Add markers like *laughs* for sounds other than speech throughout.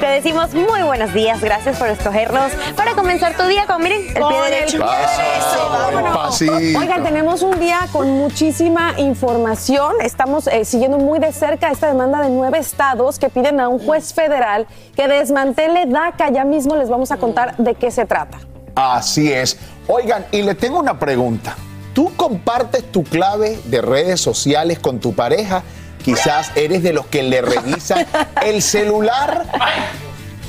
Te decimos muy buenos días, gracias por escogernos para comenzar tu día con, miren, el pie Con el derecho. pie derecho, vámonos. Oigan, tenemos un día con muchísima información. Estamos eh, siguiendo muy de cerca esta demanda de nueve estados que piden a un juez federal que desmantele DACA. Ya mismo les vamos a contar de qué se trata. Así es. Oigan, y le tengo una pregunta. ¿Tú compartes tu clave de redes sociales con tu pareja? Quizás eres de los que le revisan *laughs* el celular.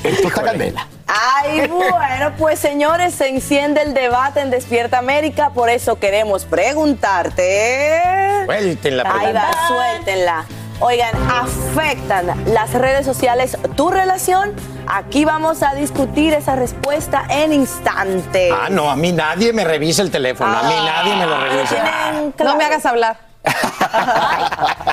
Esto está candela. Ay, bueno, pues señores, se enciende el debate en Despierta América, por eso queremos preguntarte. Suelten la Ahí pregunta. va, suéltenla. Oigan, ¿afectan las redes sociales tu relación? Aquí vamos a discutir esa respuesta en instante. Ah, no, a mí nadie me revisa el teléfono. A mí nadie me lo revisa. No me hagas hablar. *laughs*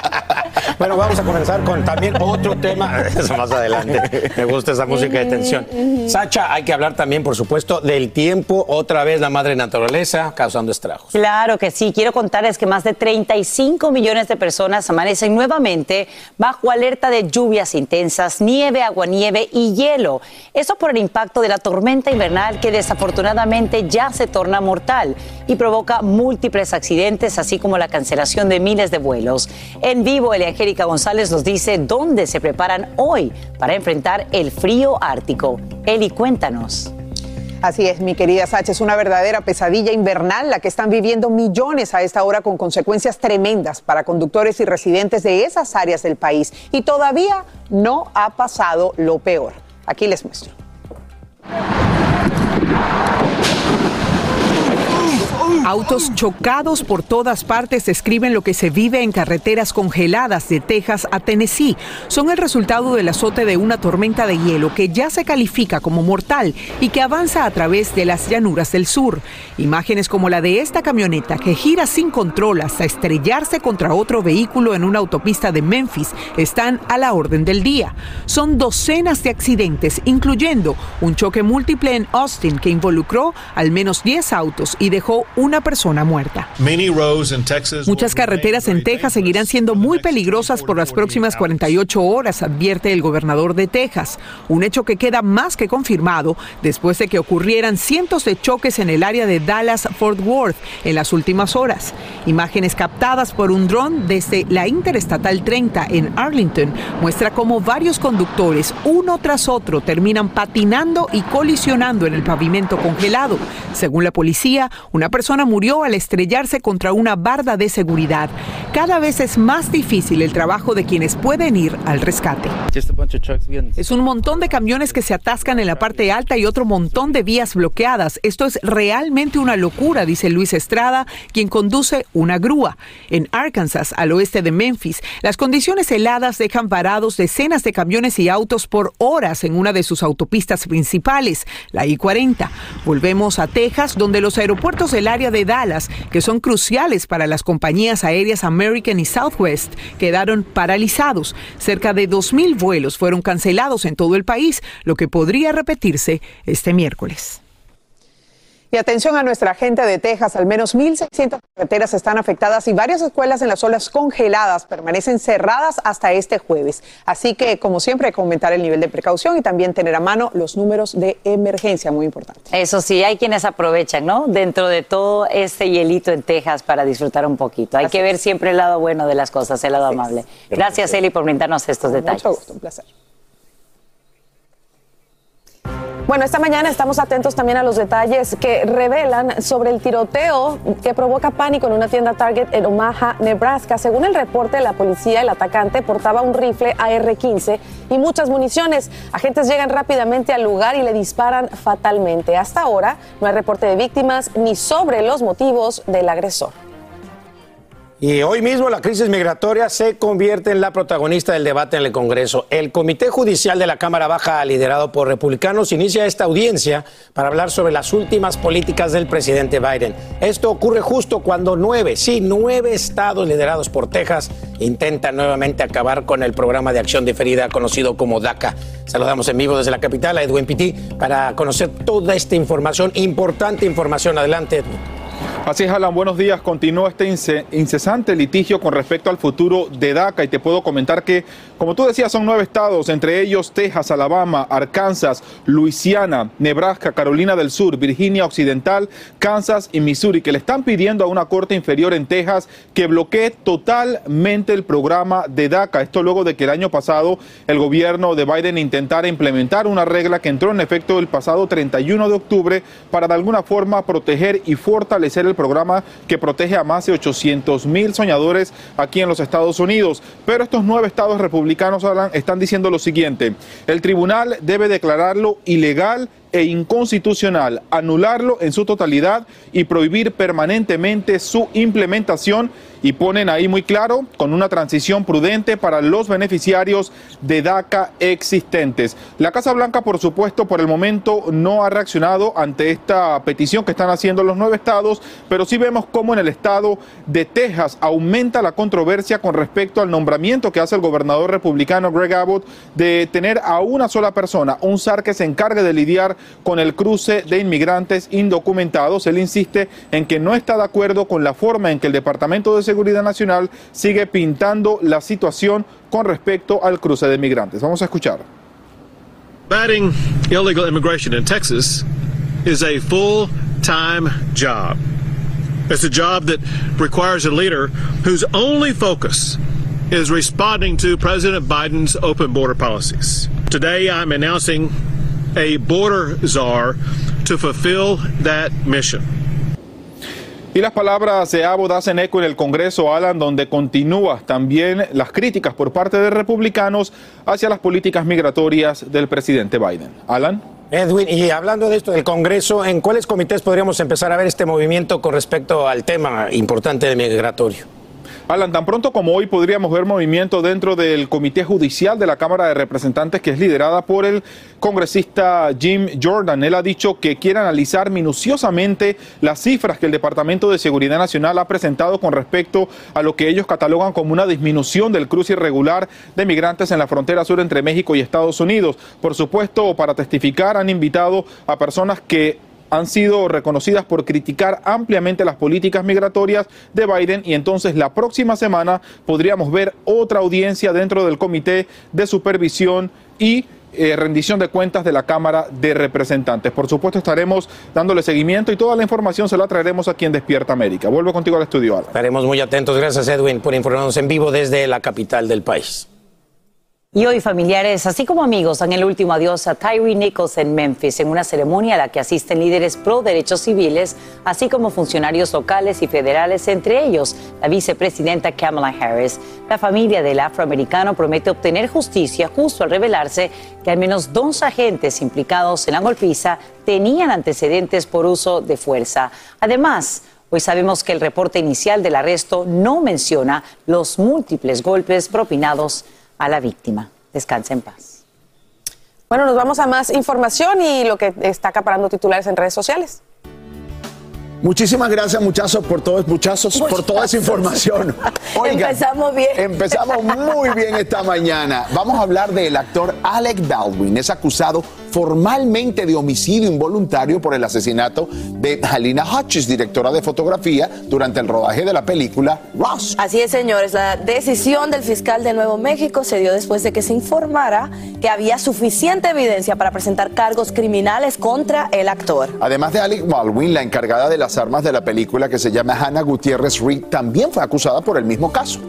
Bueno, vamos a comenzar con también otro tema. *laughs* Eso más adelante. Me gusta esa música de tensión. Sacha, hay que hablar también, por supuesto, del tiempo. Otra vez la madre naturaleza causando estragos. Claro que sí. Quiero contarles que más de 35 millones de personas amanecen nuevamente bajo alerta de lluvias intensas, nieve, aguanieve y hielo. Eso por el impacto de la tormenta invernal que desafortunadamente ya se torna mortal y provoca múltiples accidentes, así como la cancelación de miles de vuelos. En vivo, Eliangélica González nos dice dónde se preparan hoy para enfrentar el frío ártico. Eli, cuéntanos. Así es, mi querida Sacha, es una verdadera pesadilla invernal la que están viviendo millones a esta hora con consecuencias tremendas para conductores y residentes de esas áreas del país. Y todavía no ha pasado lo peor. Aquí les muestro. Autos chocados por todas partes describen lo que se vive en carreteras congeladas de Texas a Tennessee. Son el resultado del azote de una tormenta de hielo que ya se califica como mortal y que avanza a través de las llanuras del sur. Imágenes como la de esta camioneta que gira sin control hasta estrellarse contra otro vehículo en una autopista de Memphis están a la orden del día. Son docenas de accidentes, incluyendo un choque múltiple en Austin que involucró al menos 10 autos y dejó una persona muerta. Muchas carreteras en Texas seguirán siendo muy peligrosas por las próximas 48 horas, advierte el gobernador de Texas. Un hecho que queda más que confirmado después de que ocurrieran cientos de choques en el área de Dallas-Fort Worth en las últimas horas. Imágenes captadas por un dron desde la Interestatal 30 en Arlington muestra cómo varios conductores, uno tras otro, terminan patinando y colisionando en el pavimento congelado. Según la policía, una persona persona murió al estrellarse contra una barda de seguridad. Cada vez es más difícil el trabajo de quienes pueden ir al rescate. Es un montón de camiones que se atascan en la parte alta y otro montón de vías bloqueadas. Esto es realmente una locura, dice Luis Estrada, quien conduce una grúa. En Arkansas, al oeste de Memphis, las condiciones heladas dejan parados decenas de camiones y autos por horas en una de sus autopistas principales, la I-40. Volvemos a Texas, donde los aeropuertos del área de Dallas, que son cruciales para las compañías aéreas American y Southwest, quedaron paralizados. Cerca de 2.000 vuelos fueron cancelados en todo el país, lo que podría repetirse este miércoles. Y atención a nuestra gente de Texas, al menos 1.600 carreteras están afectadas y varias escuelas en las zonas congeladas permanecen cerradas hasta este jueves. Así que, como siempre, comentar el nivel de precaución y también tener a mano los números de emergencia, muy importante. Eso sí, hay quienes aprovechan, ¿no? Dentro de todo este hielito en Texas para disfrutar un poquito. Hay que ver siempre el lado bueno de las cosas, el lado amable. Gracias, Eli, por brindarnos estos detalles. Mucho gusto, un placer. Bueno, esta mañana estamos atentos también a los detalles que revelan sobre el tiroteo que provoca pánico en una tienda Target en Omaha, Nebraska. Según el reporte de la policía, el atacante portaba un rifle AR-15 y muchas municiones. Agentes llegan rápidamente al lugar y le disparan fatalmente. Hasta ahora no hay reporte de víctimas ni sobre los motivos del agresor. Y hoy mismo la crisis migratoria se convierte en la protagonista del debate en el Congreso. El Comité Judicial de la Cámara Baja, liderado por republicanos, inicia esta audiencia para hablar sobre las últimas políticas del presidente Biden. Esto ocurre justo cuando nueve, sí, nueve estados liderados por Texas intentan nuevamente acabar con el programa de acción diferida conocido como DACA. Saludamos en vivo desde la capital a Edwin Pitti para conocer toda esta información, importante información. Adelante, Edwin. Así es, Alan, buenos días. Continúa este incesante litigio con respecto al futuro de DACA y te puedo comentar que, como tú decías, son nueve estados, entre ellos Texas, Alabama, Arkansas, Luisiana, Nebraska, Carolina del Sur, Virginia Occidental, Kansas y Missouri, que le están pidiendo a una corte inferior en Texas que bloquee totalmente el programa de DACA. Esto luego de que el año pasado el gobierno de Biden intentara implementar una regla que entró en efecto el pasado 31 de octubre para de alguna forma proteger y fortalecer el programa que protege a más de 800 mil soñadores aquí en los Estados Unidos. Pero estos nueve estados republicanos están diciendo lo siguiente, el tribunal debe declararlo ilegal e inconstitucional, anularlo en su totalidad y prohibir permanentemente su implementación y ponen ahí muy claro con una transición prudente para los beneficiarios de DACA existentes. La Casa Blanca, por supuesto, por el momento no ha reaccionado ante esta petición que están haciendo los nueve estados, pero sí vemos cómo en el estado de Texas aumenta la controversia con respecto al nombramiento que hace el gobernador republicano Greg Abbott de tener a una sola persona, un SAR que se encargue de lidiar con el cruce de inmigrantes indocumentados. Él insiste en que no está de acuerdo con la forma en que el Departamento de Seguridad Nacional sigue pintando la situación con respecto al cruce de inmigrantes. Vamos a escuchar. Batting illegal immigration in Texas is a full-time job. It's a job that requires a leader whose only focus is responding to President Biden's open border policies. Today, I'm announcing a border czar to fulfill that mission. Y las palabras de Abbott hacen eco en el Congreso, Alan, donde continúa también las críticas por parte de republicanos hacia las políticas migratorias del presidente Biden. Alan. Edwin, y hablando de esto del Congreso, ¿en cuáles comités podríamos empezar a ver este movimiento con respecto al tema importante de migratorio? Alan, tan pronto como hoy podríamos ver movimiento dentro del Comité Judicial de la Cámara de Representantes que es liderada por el congresista Jim Jordan. Él ha dicho que quiere analizar minuciosamente las cifras que el Departamento de Seguridad Nacional ha presentado con respecto a lo que ellos catalogan como una disminución del cruce irregular de migrantes en la frontera sur entre México y Estados Unidos. Por supuesto, para testificar han invitado a personas que han sido reconocidas por criticar ampliamente las políticas migratorias de Biden y entonces la próxima semana podríamos ver otra audiencia dentro del Comité de Supervisión y eh, rendición de cuentas de la Cámara de Representantes. Por supuesto estaremos dándole seguimiento y toda la información se la traeremos aquí en Despierta América. Vuelvo contigo al estudio. Estaremos muy atentos. Gracias Edwin por informarnos en vivo desde la capital del país. Y hoy familiares, así como amigos, dan el último adiós a Tyree Nichols en Memphis en una ceremonia a la que asisten líderes pro derechos civiles, así como funcionarios locales y federales, entre ellos la vicepresidenta Kamala Harris. La familia del afroamericano promete obtener justicia justo al revelarse que al menos dos agentes implicados en la golpiza tenían antecedentes por uso de fuerza. Además, Hoy sabemos que el reporte inicial del arresto no menciona los múltiples golpes propinados a la víctima. Descanse en paz. Bueno, nos vamos a más información y lo que está acaparando titulares en redes sociales. Muchísimas gracias, muchachos, por todo, muchachos, por toda esa información. *laughs* empezamos bien. Empezamos muy bien esta mañana. Vamos a hablar del actor Alec Baldwin. Es acusado formalmente de homicidio involuntario por el asesinato de Halina Hutchins, directora de fotografía, durante el rodaje de la película Ross. Así es, señores. La decisión del fiscal de Nuevo México se dio después de que se informara que había suficiente evidencia para presentar cargos criminales contra el actor. Además de Alec Baldwin, la encargada de las armas de la película que se llama Hannah Gutiérrez Reed también fue acusada por el mismo caso.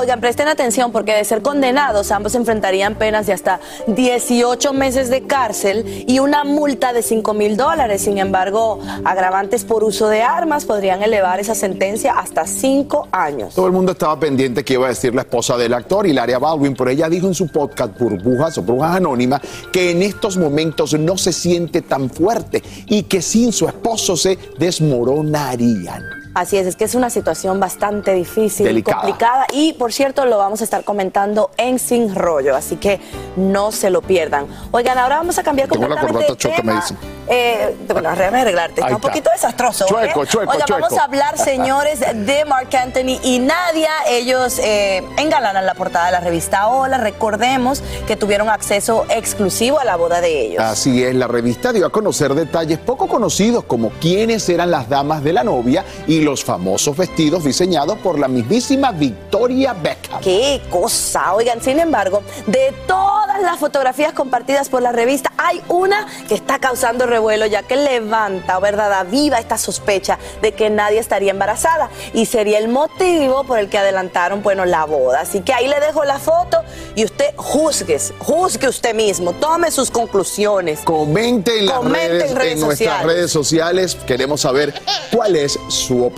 Oigan, presten atención porque de ser condenados ambos enfrentarían penas de hasta 18 meses de cárcel y una multa de 5 mil dólares. Sin embargo, agravantes por uso de armas podrían elevar esa sentencia hasta 5 años. Todo el mundo estaba pendiente que iba a decir la esposa del actor, Hilaria Baldwin, pero ella dijo en su podcast Burbujas o Brujas Anónimas que en estos momentos no se siente tan fuerte y que sin su esposo se desmoronarían. Así es, es que es una situación bastante difícil, Delicada. complicada y por cierto lo vamos a estar comentando en Sin Rollo, así que no se lo pierdan. Oigan, ahora vamos a cambiar Tengo completamente de choca, me tema. dicen. Eh, bueno, déjame arreglarte, está Ahí un está. poquito desastroso. Chueco, ¿eh? chueco, Oigan, vamos chueco. a hablar, señores, de Mark Anthony y Nadia. Ellos eh, engalanan la portada de la revista Hola. Recordemos que tuvieron acceso exclusivo a la boda de ellos. Así es, la revista dio a conocer detalles poco conocidos como quiénes eran las damas de la novia y los famosos vestidos diseñados por la mismísima Victoria Beckham. ¡Qué cosa! Oigan, sin embargo, de todas las fotografías compartidas por la revista, hay una que está causando revuelo ya que levanta, verdad, aviva esta sospecha de que nadie estaría embarazada y sería el motivo por el que adelantaron, bueno, la boda. Así que ahí le dejo la foto y usted juzgue, juzgue usted mismo, tome sus conclusiones. Comente en las Comente redes, en redes en nuestras redes sociales. Queremos saber cuál es su opinión.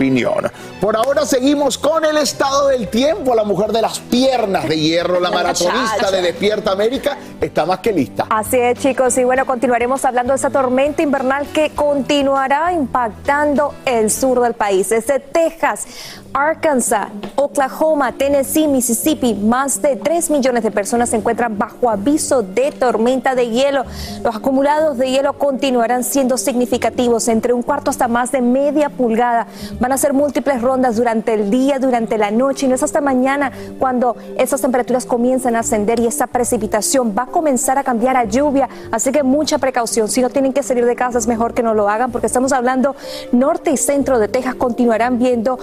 Por ahora seguimos con el estado del tiempo. La mujer de las piernas de hierro, la *laughs* maratonista de Despierta América, está más que lista. Así es, chicos. Y bueno, continuaremos hablando de esa tormenta invernal que continuará impactando el sur del país. Desde Texas, Arkansas, Oklahoma, Tennessee, Mississippi, más de 3 millones de personas se encuentran bajo aviso de tormenta de hielo. Los acumulados de hielo continuarán siendo significativos, entre un cuarto hasta más de media pulgada. Van a ser múltiples rondas durante el día, durante la noche, y no es hasta mañana cuando esas temperaturas comienzan a ascender y esa precipitación va a comenzar a cambiar a lluvia. Así que mucha precaución. Si no tienen que salir de casa, es mejor que no lo hagan, porque estamos hablando norte y centro de Texas continuarán viendo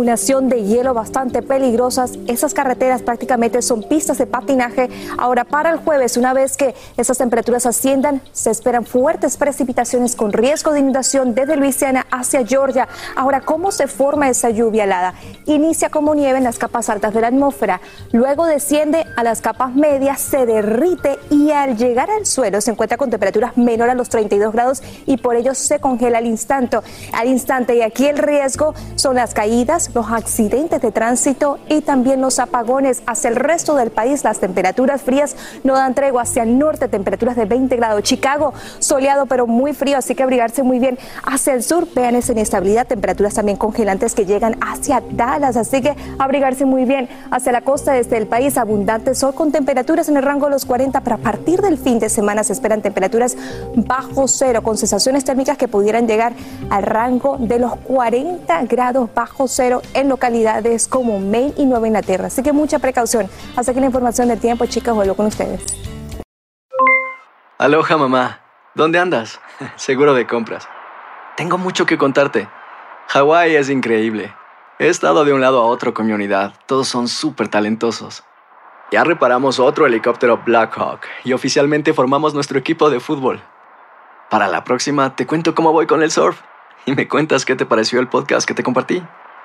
acumulación de hielo bastante peligrosas. Esas carreteras prácticamente son pistas de patinaje. Ahora, para el jueves, una vez que esas temperaturas asciendan, se esperan fuertes precipitaciones con riesgo de inundación desde Luisiana hacia Georgia. Ahora, ¿cómo se forma esa lluvia helada? Inicia como nieve en las capas altas de la atmósfera, luego desciende a las capas medias, se derrite y al llegar al suelo se encuentra con temperaturas menor a los 32 grados y por ello se congela al instante. Al instante y aquí el riesgo son las caídas, los accidentes de tránsito y también los apagones. Hacia el resto del país las temperaturas frías no dan tregua. Hacia el norte temperaturas de 20 grados. Chicago soleado pero muy frío, así que abrigarse muy bien. Hacia el sur vean esa inestabilidad, temperaturas también congelantes que llegan hacia Dallas, así que abrigarse muy bien. Hacia la costa desde el país abundante sol con temperaturas en el rango de los 40, pero a partir del fin de semana se esperan temperaturas bajo cero con sensaciones térmicas que pudieran llegar al rango de los 40 grados bajo cero en localidades como Maine y Nueva Inglaterra. Así que mucha precaución. Hasta aquí la información del tiempo, chicas, vuelvo con ustedes. Aloha mamá, ¿dónde andas? *laughs* Seguro de compras. Tengo mucho que contarte. Hawái es increíble. He estado de un lado a otro con mi unidad. Todos son súper talentosos. Ya reparamos otro helicóptero Blackhawk y oficialmente formamos nuestro equipo de fútbol. Para la próxima te cuento cómo voy con el surf y me cuentas qué te pareció el podcast que te compartí,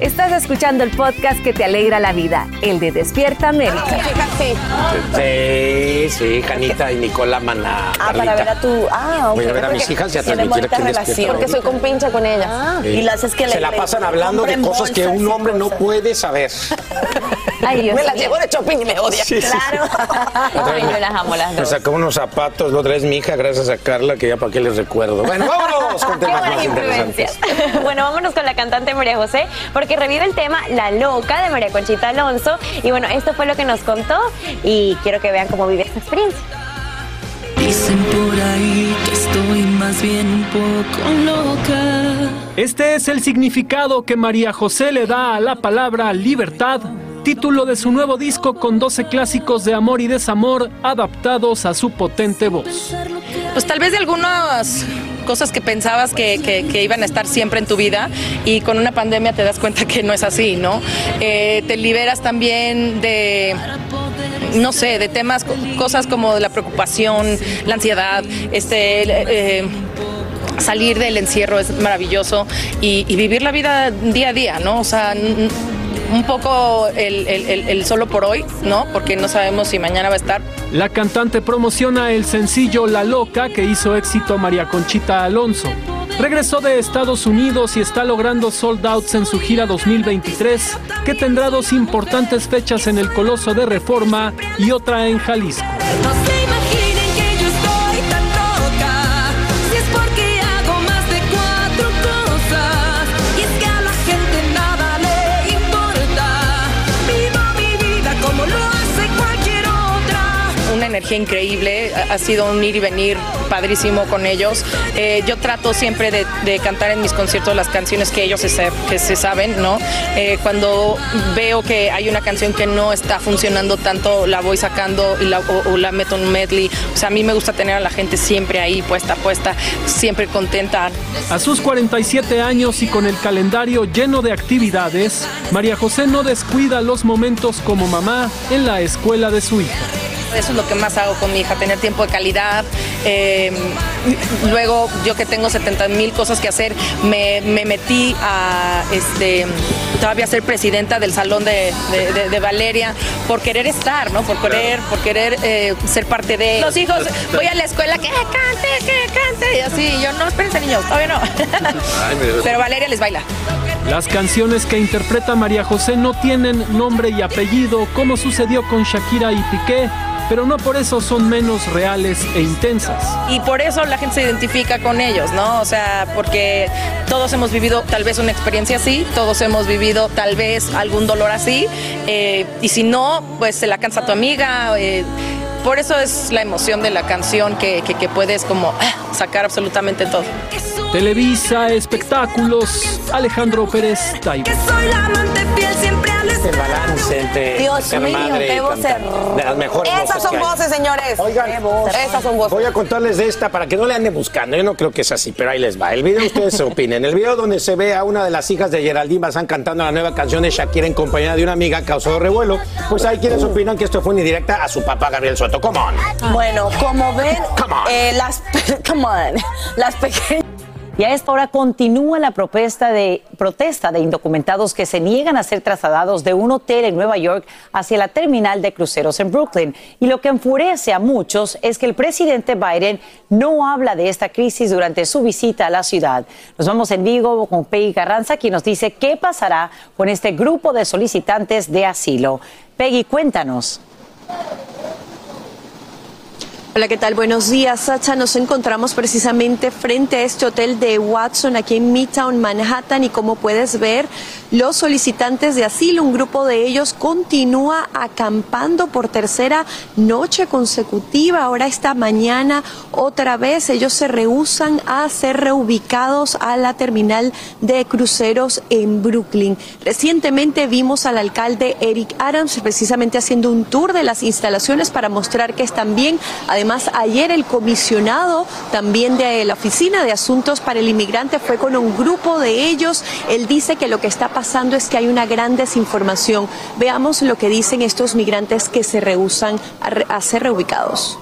Estás escuchando el podcast que te alegra la vida, el de Despierta América. Sí, sí, Janita y Nicola Maná. Ah, para ver a tu. Ah, ok. Voy a ver a mis hijas y a transmitir aquí relación. Porque soy compincha con ellas. Ah, Sí. y las es que le- Se la le- pasan hablando de cosas que un hombre no puede saber. Ay, Dios Me las llevo de shopping y me odia. Sí, sí, sí. Ay, yo las amo las Me dos. sacó unos zapatos, lo traes mi hija, gracias a Carla, que ya para qué les recuerdo. Bueno, vámonos con Qué temas buenas más interesantes. influencias. *laughs* bueno, vámonos con la cantante María José, porque revive el tema La Loca de María Conchita Alonso. Y bueno, esto fue lo que nos contó y quiero que vean cómo vive esta experiencia. Dicen por ahí que estoy más bien un poco loca. Este es el significado que María José le da a la palabra libertad, título de su nuevo disco con 12 clásicos de amor y desamor adaptados a su potente voz. Pues tal vez de algunas cosas que pensabas que, que- iban a estar siempre en tu vida y con una pandemia te das cuenta que no es así, ¿no? Eh, te liberas también de no sé, de temas, co- cosas como la preocupación, la ansiedad, este, eh, salir del encierro es maravilloso y, y vivir la vida día a día, ¿no? O sea, un poco el, el- el- el solo por hoy, ¿no? Porque no sabemos si mañana va a estar. La cantante promociona el sencillo La Loca que hizo éxito María Conchita Alonso. Regresó de Estados Unidos y está logrando sold outs en su gira 2023, que tendrá dos importantes fechas en el Coloso de Reforma y otra en Jalisco. Energía increíble, ha sido un ir y venir padrísimo con ellos. Eh, yo trato siempre de, de cantar en mis conciertos las canciones que ellos se, que se saben, ¿no? Eh, cuando veo que hay una canción que no está funcionando tanto, la voy sacando y la, o, o la meto en un medley. O sea, a mí me gusta tener a la gente siempre ahí, puesta, puesta, siempre contenta. A sus 47 años y con el calendario lleno de actividades, María José no descuida los momentos como mamá en la escuela de su hija. Eso es lo que más hago con mi hija, tener tiempo de calidad. Eh, luego, yo que tengo 70 mil cosas que hacer, me, me metí a este, todavía ser presidenta del salón de, de- de- de Valeria por querer estar, ¿no? Por querer, por querer eh, ser parte de los hijos. Voy a la escuela que "Ah, cante, que cante. Y así, yo no, espérense niños, todavía no. *laughs* Pero Valeria les baila. Las canciones que interpreta María José no tienen nombre y apellido como sucedió con Shakira y Piqué, pero no por eso son menos reales e intensas. Y por eso la gente se identifica con ellos, ¿no? O sea, porque todos hemos vivido tal vez una experiencia así, todos hemos vivido tal vez algún dolor así, eh, y si no, pues se la cansa tu amiga. eh, por eso es la emoción de la canción que, puedes como ah, sacar absolutamente todo. Televisa, espectáculos, Alejandro Pérez Taibo. Soy la amante fiel siempre al El balance entre Dios mío, madre qué cantar. De las mejores Esas voces son que hay. voces, señores. Oigan, Esas son voces. Voy a contarles de esta para que no le ande buscando. Yo no creo que es así, pero ahí les va. El video ustedes se *laughs* opinen. El video donde se ve a una de las hijas de Geraldine Bazán cantando la nueva canción de Shakira en compañía de una amiga causó revuelo. Pues hay quienes opinan que esto fue una indirecta a su papá Gabriel Soto. Come on. Bueno, como ven, Come on. eh, las, *laughs* come on, las pequeñas Y a esta hora continúa la protesta de, protesta de indocumentados que se niegan a ser trasladados de un hotel en Nueva York hacia la terminal de cruceros en Brooklyn. Y lo que enfurece a muchos es que el presidente Biden no habla de esta crisis durante su visita a la ciudad. Nos vamos en Vigo con Peggy Carranza, quien nos dice qué pasará con este grupo de solicitantes de asilo. Peggy, cuéntanos. Hola, ¿qué tal? Buenos días, Sacha. Nos encontramos precisamente frente a este hotel de Watson aquí en Midtown, Manhattan, y como puedes ver, los solicitantes de asilo, un grupo de ellos continúa acampando por tercera noche consecutiva. Ahora esta mañana otra vez ellos se rehusan a ser reubicados a la terminal de cruceros en Brooklyn. Recientemente vimos al alcalde Eric Adams precisamente haciendo un tour de las instalaciones para mostrar que están bien. Además, ayer el comisionado también de la Oficina de Asuntos para el Inmigrante fue con un grupo de ellos. Él dice que lo que está pasando es que hay una gran desinformación. Veamos lo que dicen estos migrantes que se rehusan a, a ser reubicados.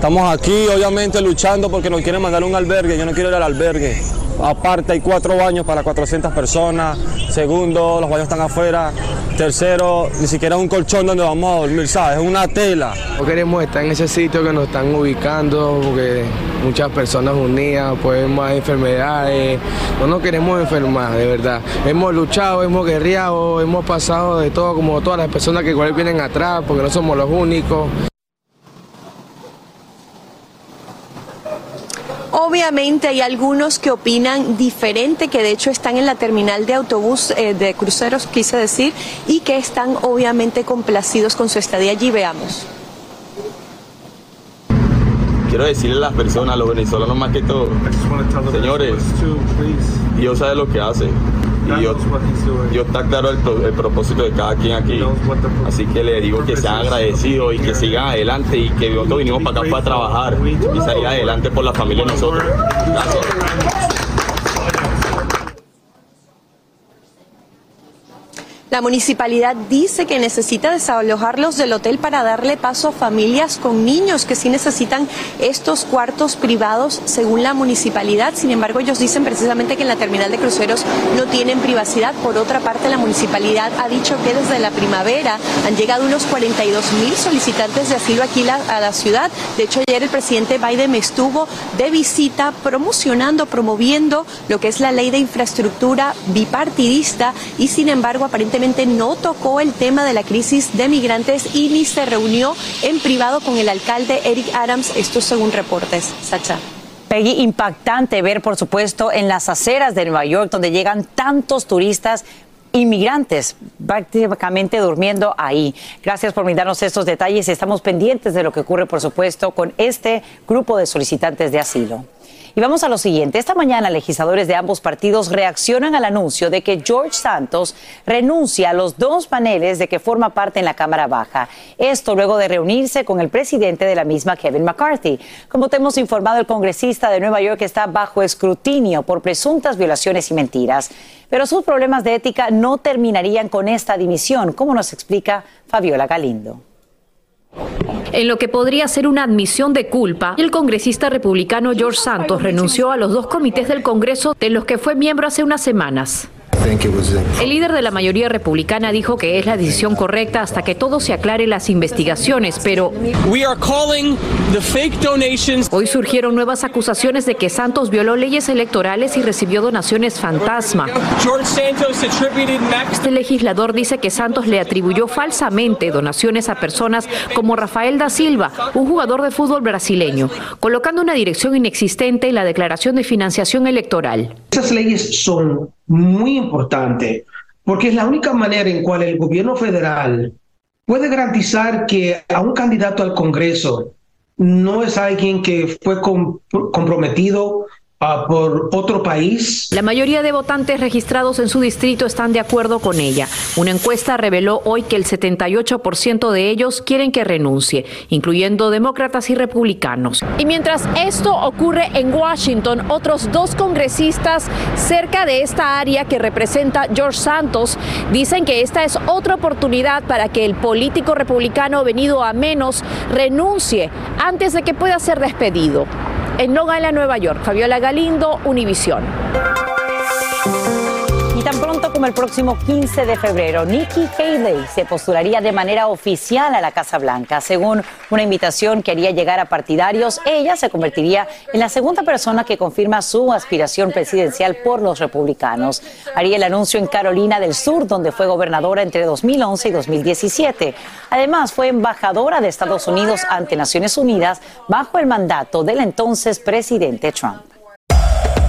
Estamos aquí, obviamente, luchando porque nos quieren mandar un albergue. Yo no quiero ir al albergue. Aparte, hay cuatro baños para 400 personas. Segundo, los baños están afuera. Tercero, ni siquiera un colchón donde vamos a dormir, ¿sabes? Es una tela. No queremos estar en ese sitio que nos están ubicando porque muchas personas unidas, pues más enfermedades. No nos queremos enfermar, de verdad. Hemos luchado, hemos guerreado, hemos pasado de todo como todas las personas que igual vienen atrás porque no somos los únicos. Obviamente hay algunos que opinan diferente, que de hecho están en la terminal de autobús eh, de cruceros, quise decir, y que están obviamente complacidos con su estadía allí. Veamos. Quiero decirle a las personas, a los venezolanos más que todo, señores, Dios sabe lo que hace. Y Dios está claro el, pro- el propósito de cada quien aquí. Así que le digo que sean agradecidos y que sigan adelante y que nosotros vinimos para acá para trabajar y salir adelante por la familia de nosotros. Gracias. La municipalidad dice que necesita desalojarlos del hotel para darle paso a familias con niños que sí necesitan estos cuartos privados según la municipalidad. Sin embargo, ellos dicen precisamente que en la terminal de cruceros no tienen privacidad. Por otra parte, la municipalidad ha dicho que desde la primavera han llegado unos 42 mil solicitantes de asilo aquí a la ciudad. De hecho, ayer el presidente Biden estuvo de visita promocionando, promoviendo lo que es la ley de infraestructura bipartidista y sin embargo aparentemente no tocó el tema de la crisis de migrantes y ni se reunió en privado con el alcalde Eric Adams, esto según reportes. Sacha. Peggy, impactante ver, por supuesto, en las aceras de Nueva York, donde llegan tantos turistas inmigrantes prácticamente durmiendo ahí. Gracias por brindarnos estos detalles. Estamos pendientes de lo que ocurre, por supuesto, con este grupo de solicitantes de asilo. Y vamos a lo siguiente. Esta mañana legisladores de ambos partidos reaccionan al anuncio de que George Santos renuncia a los dos paneles de que forma parte en la Cámara Baja. Esto luego de reunirse con el presidente de la misma, Kevin McCarthy. Como te hemos informado, el congresista de Nueva York está bajo escrutinio por presuntas violaciones y mentiras. Pero sus problemas de ética no terminarían con esta dimisión, como nos explica Fabiola Galindo. En lo que podría ser una admisión de culpa, el congresista republicano George Santos renunció a los dos comités del Congreso de los que fue miembro hace unas semanas. El líder de la mayoría republicana dijo que es la decisión correcta hasta que todo se aclare las investigaciones, pero hoy surgieron nuevas acusaciones de que Santos violó leyes electorales y recibió donaciones fantasma. Este legislador dice que Santos le atribuyó falsamente donaciones a personas como Rafael da Silva, un jugador de fútbol brasileño, colocando una dirección inexistente en la declaración de financiación electoral. Esas leyes son muy importantes porque es la única manera en cual el gobierno federal puede garantizar que a un candidato al Congreso no es alguien que fue com- comprometido ah, por otro país. La mayoría de votantes registrados en su distrito están de acuerdo con ella. Una encuesta reveló hoy que el 78% de ellos quieren que renuncie, incluyendo demócratas y republicanos. Y mientras esto ocurre en Washington, otros dos congresistas cerca de esta área que representa George Santos dicen que esta es otra oportunidad para que el político republicano venido a menos renuncie antes de que pueda ser despedido. En Long Island, Nueva York, Fabiola Galindo, Univisión. Y tan pronto como el próximo 15 de febrero, Nikki Haley se postularía de manera oficial a la Casa Blanca. Según una invitación que haría llegar a partidarios, ella se convertiría en la segunda persona que confirma su aspiración presidencial por los republicanos. Haría el anuncio en Carolina del Sur, donde fue gobernadora entre 2011 y 2017. Además, fue embajadora de Estados Unidos ante Naciones Unidas bajo el mandato del entonces presidente Trump.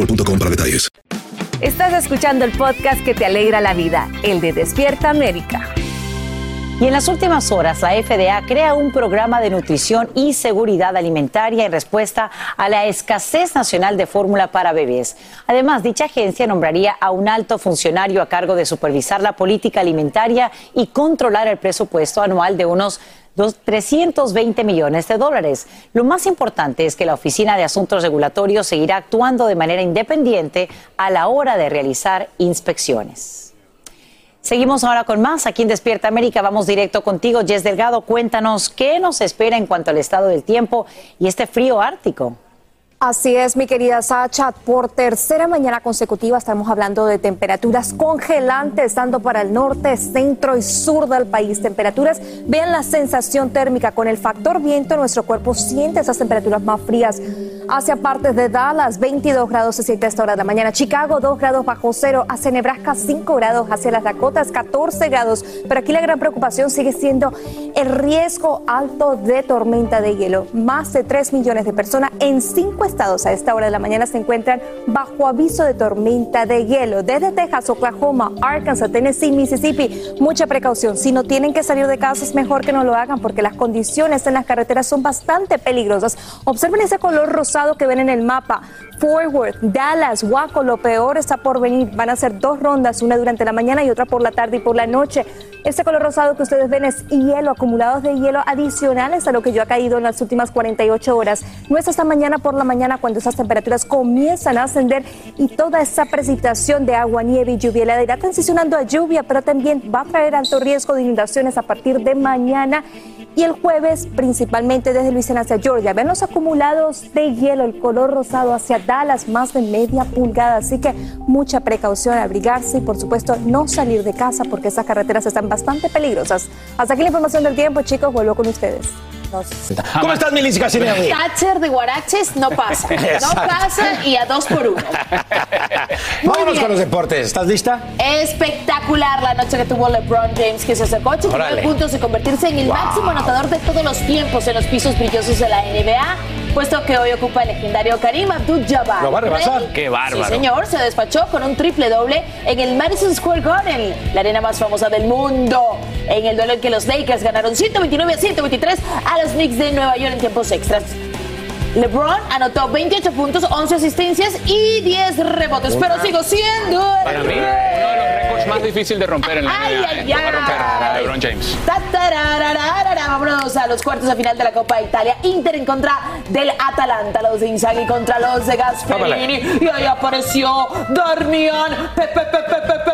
boostmobile.com para detalles. Estás escuchando el podcast que te alegra la vida, el de Despierta América. Y en las últimas horas, la FDA crea un programa de nutrición y seguridad alimentaria en respuesta a la escasez nacional de fórmula para bebés. Además, dicha agencia nombraría a un alto funcionario a cargo de supervisar la política alimentaria y controlar el presupuesto anual de unos dos- 320 millones de dólares. Lo más importante es que la Oficina de Asuntos Regulatorios seguirá actuando de manera independiente a la hora de realizar inspecciones. Seguimos ahora con más aquí en Despierta América. Vamos directo contigo, Jess Delgado. Cuéntanos qué nos espera en cuanto al estado del tiempo y este frío ártico. Así es, mi querida Sacha. Por tercera mañana consecutiva estamos hablando de temperaturas congelantes, tanto para el norte, centro y sur del país. Temperaturas, vean la sensación térmica. Con el factor viento, nuestro cuerpo siente esas temperaturas más frías. Hacia partes de Dallas, 22 grados a esta hora de la mañana. Chicago, 2 grados bajo cero. Hacia Nebraska, 5 grados. Hacia las Dakotas, 14 grados. Pero aquí la gran preocupación sigue siendo el riesgo alto de tormenta de hielo. Más de 3 millones de personas en 5 estados a esta hora de la mañana se encuentran bajo aviso de tormenta de hielo. Desde Texas, Oklahoma, Arkansas, Tennessee, Mississippi, mucha precaución. Si no tienen que salir de casa es mejor que no lo hagan porque las condiciones en las carreteras son bastante peligrosas. Observen ese color rosado que ven en el mapa. Fort Worth, Dallas, Waco, lo peor está por venir. Van a ser dos rondas, una durante la mañana y otra por la tarde y por la noche. Ese color rosado que ustedes ven es hielo, acumulados de hielo adicionales a lo que yo ha caído en las últimas 48 horas. No es hasta mañana por la mañana cuando esas temperaturas comienzan a ascender y toda esa precipitación de agua, nieve y lluvia helada irá transicionando a lluvia, pero también va a traer alto riesgo de inundaciones a partir de mañana y el jueves principalmente desde Luisiana hacia Georgia. Ven los acumulados de hielo, el color rosado hacia Dallas, más de media pulgada. Así que mucha precaución, abrigarse y por supuesto no salir de casa porque esas carreteras están bastante peligrosas. Hasta aquí la información del tiempo, chicos. Vuelvo con ustedes. ¿Cómo estás, Milici Casinelli? Thatcher de Guaraches no pasa. *laughs* No pasa y a dos por uno. *laughs* Muy Vámonos bien. con los deportes. ¿Estás lista? Espectacular la noche que tuvo LeBron James, que se acercó a 89 Órale. puntos de convertirse en el Wow. máximo anotador de todos los tiempos en los pisos brillosos de la NBA, puesto que hoy ocupa el legendario Karim Abdul-Jabbar. ¿Lo va a rebasar? Rey, Qué bárbaro. Sí, señor, se despachó con un triple doble en el Madison Square Garden, la arena más famosa del mundo, en el duelo en que los Lakers ganaron 129 a 123 a los Knicks de Nueva York en tiempos extras. LeBron anotó 28 puntos, 11 asistencias y 10 rebotes, pero sigo siendo el Para mí, rey. uno de los récords récord más difícil de romper en la Ay, NBA. ay, ¿eh? A. LeBron James. Vámonos a los cuartos de final de la Copa de Italia. Inter en contra del Atalanta. Los de Inzaghi contra los de Gasperini. Y ahí apareció Darmian. Pe, pe, pe,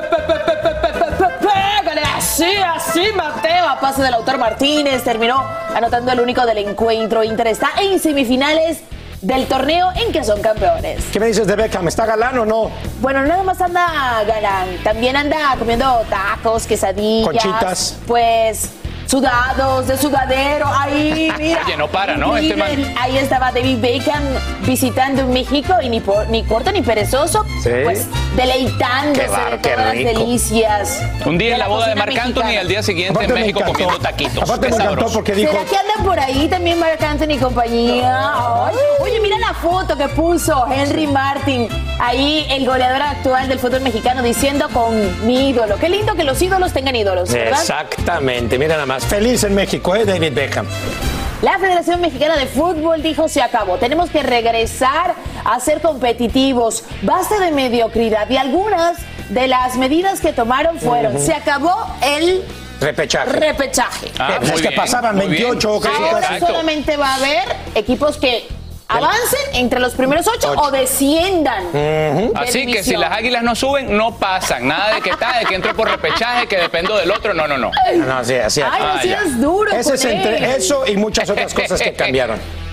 Así, así, Mateo. A pase del autor Martínez. Terminó anotando el único del encuentro. Inter está en semifinales del torneo en que son campeones. ¿Qué me dices de Beckham? ¿Está galán o no? Bueno, no nada más anda galán, también anda comiendo tacos, quesadillas. Conchitas. Pues sudados, de sudadero, ahí, *laughs* mira. Oye, no para, ¿no? Este man. Ahí estaba David Beckham visitando México y ni, por- ni corto ni perezoso, Sí. pues deleitándose Qué bar- de todas las delicias. Un día en la boda de Marc Anthony y al día siguiente Aparte en México encantó. comiendo taquitos. Aparte me encantó porque dijo... ¿Será que anda por ahí también Marc Anthony y compañía? Ay, oye, mira la foto que puso Henry Martin, ahí el goleador actual del fútbol mexicano diciendo con mi ídolo. Qué lindo que los ídolos tengan ídolos, ¿verdad? Exactamente, mira nada más. Feliz en México, ¿eh? David Beckham. La Federación Mexicana de Fútbol dijo se acabó. Tenemos que regresar a ser competitivos. Basta de mediocridad. Y algunas de las medidas que tomaron fueron, se acabó el Repechaje. repechaje. Ah, pues es que pasaban 28 casi, Ahora solamente va a haber equipos que avancen entre los primeros ocho, o desciendan. de Así que si las águilas no suben, no pasan. Nada de que está, de que entro por repechaje, que dependo del otro. No, no, no. No, sí, así Ay, no Ah, seas duro Ese es entre eso y muchas otras cosas que cambiaron. *laughs*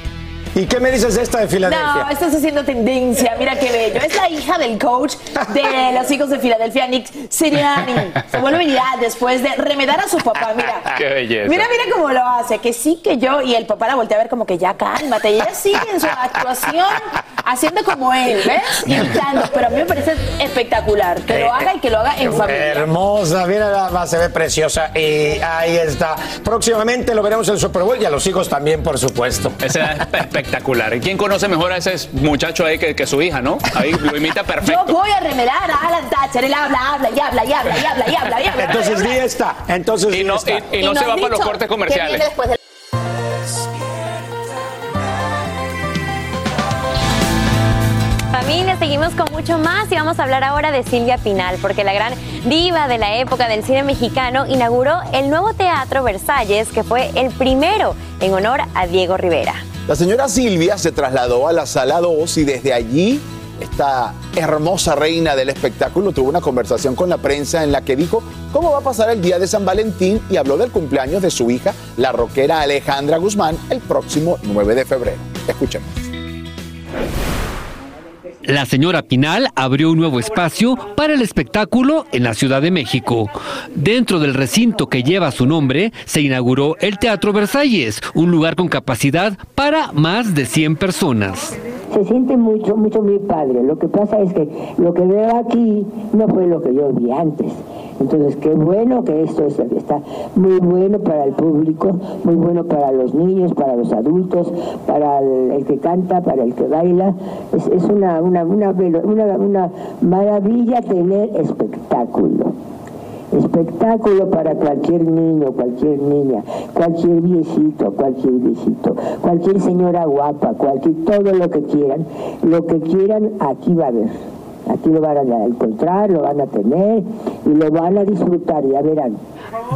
¿Y qué me dices de esta de Filadelfia? No, estás haciendo tendencia, mira qué bello. Es la hija del coach de los hijos de Filadelfia, Nick Sirianni. Se vuelve viral después de remedar a su papá, mira. *laughs* Qué belleza. Mira, mira cómo lo hace, que sí que yo, y el papá la voltea a ver como que ya cálmate, y ella sigue en su actuación haciendo como él, ¿ves? Imitando, pero a mí me parece espectacular, que lo haga y que lo haga en familia. Hermosa, mira nada más, se ve preciosa. Y ahí está. Próximamente lo veremos en Super Bowl y a los hijos también, por supuesto. Ese es espectacular. ¿Y quién conoce mejor a ese muchacho ahí que, que su hija, no? Ahí lo imita *laughs* perfecto. Yo voy a remedar a Alan Thatcher, él habla, habla, y habla, y habla, y habla, y habla, y habla. Entonces di esta. Entonces Y no, esta. y- y no se va para los cortes comerciales. Familia, seguimos con mucho más y vamos a hablar ahora de Silvia Pinal, porque la gran diva de la época del cine mexicano inauguró el nuevo Teatro Versalles, que fue el primero en honor a Diego Rivera. La señora Silvia se trasladó a la sala 2 y desde allí esta hermosa reina del espectáculo tuvo una conversación con la prensa en la que dijo cómo va a pasar el día de San Valentín y habló del cumpleaños de su hija, la rockera Alejandra Guzmán, el próximo 9 de febrero. Escuchemos. La señora Pinal abrió un nuevo espacio para el espectáculo en la Ciudad de México. Dentro del recinto que lleva su nombre, se inauguró el Teatro Versalles, un lugar con capacidad para más de 100 personas. Se siente mucho, mucho muy padre. Lo que pasa es que lo que veo aquí no fue lo que yo vi antes. Entonces, qué bueno que esto es- está muy bueno para el público, muy bueno para los niños, para los adultos, para el, que canta, para el que baila. Es, una, una, una, una maravilla tener espectáculo. Espectáculo para cualquier niño, cualquier niña, cualquier viejito, cualquier viejito, cualquier señora guapa, cualquier, todo lo que quieran, lo que quieran aquí va a haber. Aquí lo van a encontrar, lo van a tener y lo van a disfrutar, ya verán.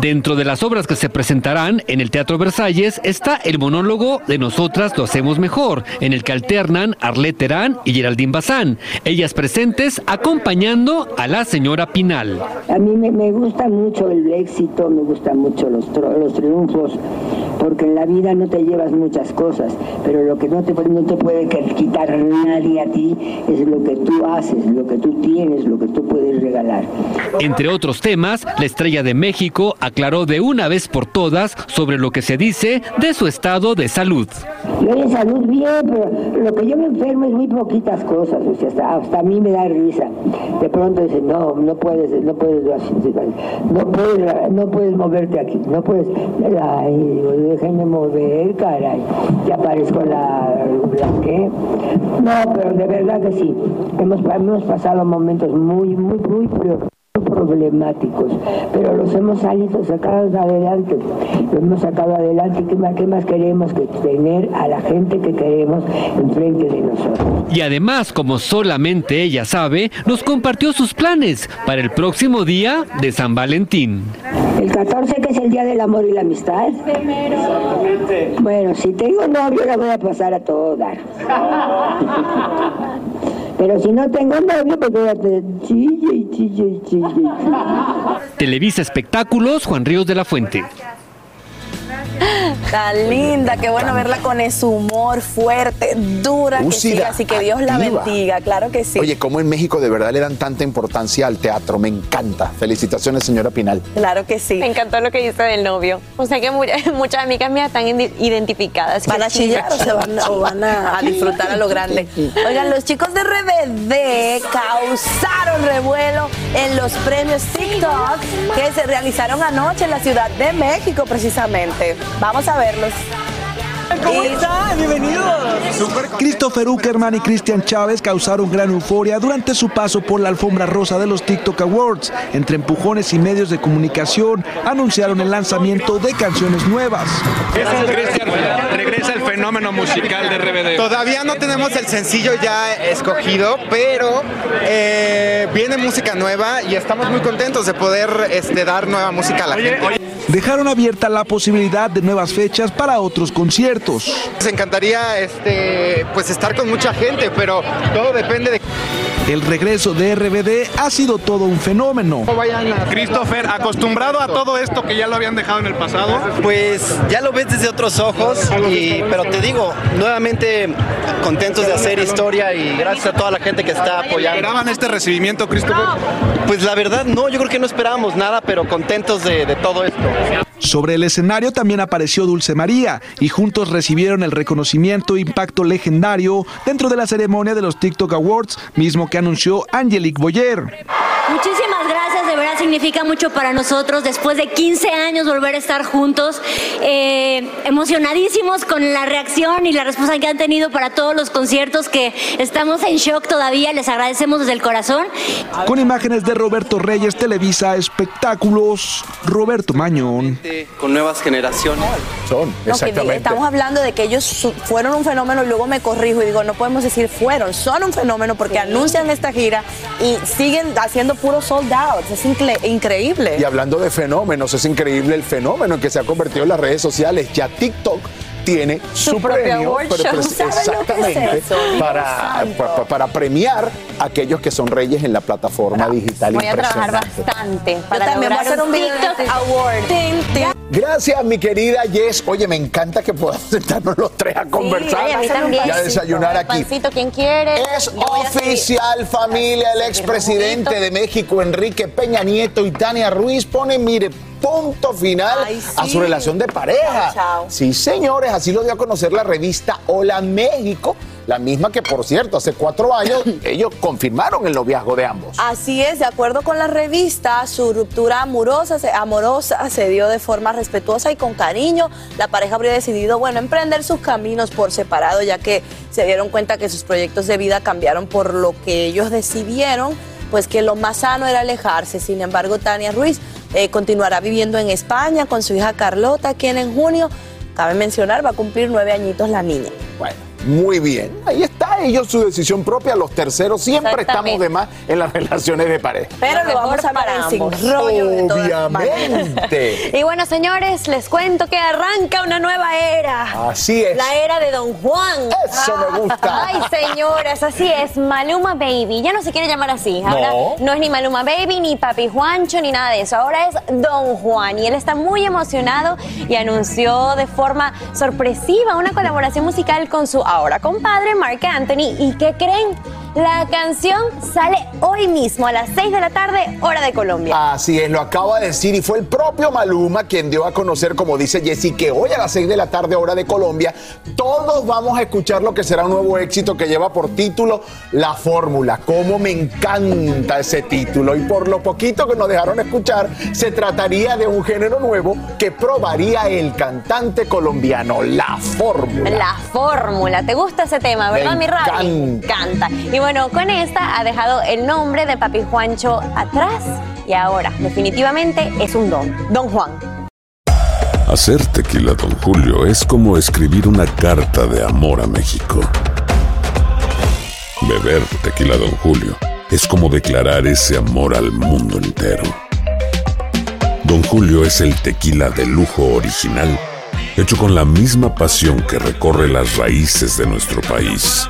Dentro de las obras que se presentarán en el Teatro Versalles está el monólogo de Nosotras lo hacemos mejor, en el que alternan Arlette Terán y Geraldine Bazán, ellas presentes acompañando a la señora Pinal. A mí me, me gusta mucho el éxito, me gustan mucho los, los triunfos, porque en la vida no te llevas muchas cosas, pero lo que no te, no te puede quitar nadie a ti es lo que tú haces, lo que tú tienes, lo que tú puedes regalar. Entre otros temas, la estrella de México aclaró de una vez por todas sobre lo que se dice de su estado de salud. Yo de salud bien, pero lo que yo me enfermo es muy poquitas cosas, o sea, hasta, a mí me da risa. De pronto dicen, no, no puedes, no puedes, no puedes, no puedes moverte aquí, no puedes, ay, déjenme mover, caray, ya aparezco la, la qué. No, pero de verdad que sí, hemos, hemos pasado momentos muy, muy, muy problemáticos, pero los hemos salido sacados adelante, los hemos sacado adelante. ¿Qué más, qué más queremos que tener a la gente que queremos enfrente de nosotros? Y además, como solamente ella sabe, nos compartió sus planes para el próximo día de San Valentín. El 14 que es el Día del Amor y la Amistad. Bueno, si tengo novio la voy a pasar a todo dar. *laughs* Pero si no tengo novio, pues voy a tener chille y chille y chille. Televisa Espectáculos, Juan Ríos de la Fuente. Tan linda, qué bueno verla con ese humor fuerte, dura, que siga, así que Dios la bendiga, claro que sí. Oye, cómo en México de verdad le dan tanta importancia al teatro. Me encanta. Felicitaciones, señora Pinal. Claro que sí. Me encantó lo que dice del novio. O sea que mu- *laughs* muchas amigas mías están identificadas. ¿Van a chillar o, se van, o van a, *laughs* a disfrutar a lo grande? Oigan, los chicos de RBD causaron revuelo en los premios TikTok que se realizaron anoche en la Ciudad de México, precisamente. Vamos a verlos. ¿Cómo están? Bienvenidos. Christopher Uckerman y Cristian Chávez causaron gran euforia durante su paso por la alfombra rosa de los TikTok Awards. Entre empujones y medios de comunicación anunciaron el lanzamiento de canciones nuevas. Regresa el fenómeno musical de RBD. Todavía no tenemos el sencillo ya escogido, pero eh, viene música nueva y estamos muy contentos de poder este, dar nueva música a la gente. Dejaron abierta la posibilidad de nuevas fechas para otros conciertos. Nos encantaría este, pues estar con mucha gente, pero todo depende de... El regreso de RBD ha sido todo un fenómeno. Christopher, acostumbrado a todo esto que ya lo habían dejado en el pasado. Pues ya lo ves desde otros ojos, y- pero te digo, nuevamente contentos de hacer historia y gracias a toda la gente que está apoyando. ¿Esperaban este recibimiento, Christopher? Pues la verdad no, yo creo que no esperábamos nada, pero contentos de, de todo esto. Sobre el escenario también apareció Dulce María y juntos recibieron el reconocimiento e impacto legendario dentro de la ceremonia de los TikTok Awards, mismo que anunció Angelique Boyer. Muchísimas gracias, verdad significa mucho para nosotros después de 15 años volver a estar juntos, eh, emocionadísimos con la reacción y la respuesta que han tenido para todos los conciertos que estamos en shock todavía, les agradecemos desde el corazón. Con imágenes de Roberto Reyes, Televisa Espectáculos, Roberto Mañón. Con nuevas generaciones. Son, No, que di- estamos hablando de que ellos fueron un fenómeno y luego me corrijo y digo, no podemos decir fueron, son un fenómeno porque anuncian esta gira y siguen haciendo puros sold out. Es incre- increíble. Y hablando de fenómenos, es increíble el fenómeno en que se ha convertido en las redes sociales. Ya TikTok tiene su, premio, pero pues, ¿Saben lo que es exactamente para, para premiar aquellos que son reyes en la plataforma digital. Voy a trabajar bastante para también voy a hacer un TikTok. Award. Gracias, mi querida Jess. Oye, me encanta que podamos *laughs* sentarnos los tres a conversar Ay, a mí también. y a desayunar aquí. Pancito, ¿quién quiere? Es oficial, familia. El expresidente de México, Enrique Peña Nieto y Tania Ruiz ponen, mire, punto final a su relación de pareja. Chao, chao. Sí, señores, así lo dio a conocer la revista Hola México, la misma que, por cierto, hace cuatro años *laughs* ellos confirmaron el noviazgo de ambos. Así es, de acuerdo con la revista, su ruptura amorosa se, amorosa se dio de forma respetuosa y con cariño. La pareja habría decidido, bueno, emprender sus caminos por separado, ya que se dieron cuenta que sus proyectos de vida cambiaron por lo que ellos decidieron, pues que lo más sano era alejarse. Sin embargo, Tania Ruiz eh, continuará viviendo en España con su hija Carlota, quien en junio, cabe mencionar, va a cumplir nueve añitos la niña. Bueno, muy bien. Ahí está ellos su decisión propia. Los terceros siempre estamos de más en las *laughs* relaciones de pareja. Pero lo vamos a en sin rollo de. Obviamente. Y bueno, señores, les cuento que arranca una nueva era. Así es. La era de Don Juan. Eso me gusta. *laughs* Ay, señoras, así es. Maluma Baby. Ya no se quiere llamar así. Ahora No. no, es ni Maluma Baby, ni Papi Juancho, ni nada de eso. Ahora es Don Juan. Y él está muy emocionado y anunció de forma sorpresiva una colaboración musical con su ahora compadre Mark Anthony. ¿Y qué creen? La canción sale hoy mismo a las 6 de la tarde, hora de Colombia. Así es, lo acaba de decir y fue el propio Maluma quien dio a conocer, como dice Jessy, que hoy a las 6 de la tarde, hora de Colombia, todos vamos a escuchar lo que será un nuevo éxito que lleva por título La Fórmula. Cómo me encanta ese título y por lo poquito que nos dejaron escuchar, se trataría de un género nuevo que probaría el cantante colombiano, La Fórmula. La fórmula. ¿Te gusta ese tema, verdad, Me mi Ravi? encanta. encanta. Y bueno, con esta ha dejado el nombre de Papi Juancho atrás y ahora definitivamente es un don, Don Juan. Hacer tequila, Don Julio, es como escribir una carta de amor a México. Beber tequila, Don Julio, es como declarar ese amor al mundo entero. Don Julio es el tequila de lujo original, hecho con la misma pasión que recorre las raíces de nuestro país.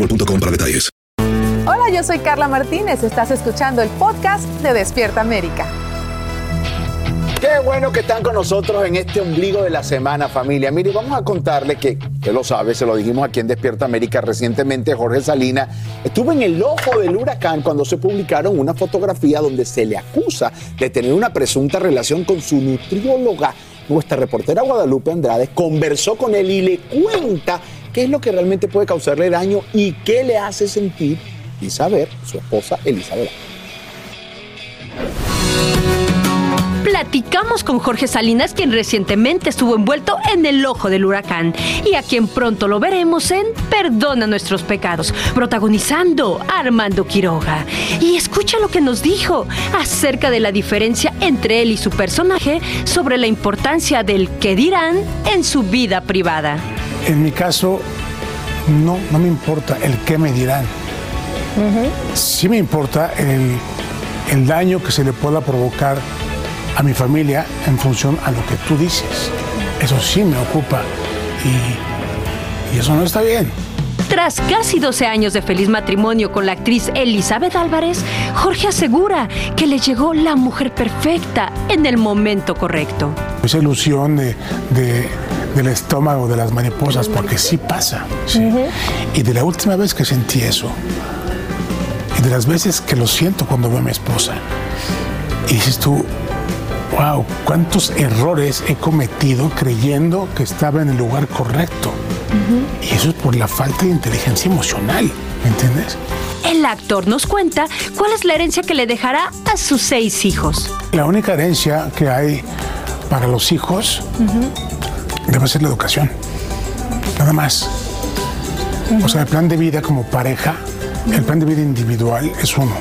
boostmobile.com para detalles. Hola, yo soy Carla Martínez. Estás escuchando el podcast de Despierta América. Qué bueno que están con nosotros en este ombligo de la semana, familia. Mire, vamos a contarle que, usted lo sabe, se lo dijimos aquí en Despierta América recientemente, Jorge Salina estuvo en el ojo del huracán cuando se publicaron una fotografía donde se le acusa de tener una presunta relación con su nutrióloga. Nuestra reportera Guadalupe Andrade conversó con él y le cuenta qué es lo que realmente puede causarle daño y qué le hace sentir y saber su esposa Elizabeth. Platicamos con Jorge Salinas, quien recientemente estuvo envuelto en el ojo del huracán y a quien pronto lo veremos en Perdona nuestros pecados, protagonizando a Armando Quiroga. Y escucha lo que nos dijo acerca de la diferencia entre él y su personaje sobre la importancia del que dirán en su vida privada. En mi caso, no, no me importa el qué me dirán. Sí me importa el, el daño que se le pueda provocar a mi familia en función a lo que tú dices. Eso sí me ocupa y, y eso no está bien. Tras casi 12 años de feliz matrimonio con la actriz Elizabeth Álvarez, Jorge asegura que le llegó la mujer perfecta en el momento correcto. Esa ilusión de, de- del estómago de las mariposas, porque sí pasa. sí. Y de la última vez que sentí eso, y de las veces que lo siento cuando veo a mi esposa, y dices tú, wow, cuántos errores he cometido creyendo que estaba en el lugar correcto. Y eso es por la falta de inteligencia emocional, ¿me entiendes? El actor nos cuenta cuál es la herencia que le dejará a sus seis hijos. La única herencia que hay para los hijos debe ser la educación. Nada más. O sea, el plan de vida como pareja, el plan de vida individual es uno.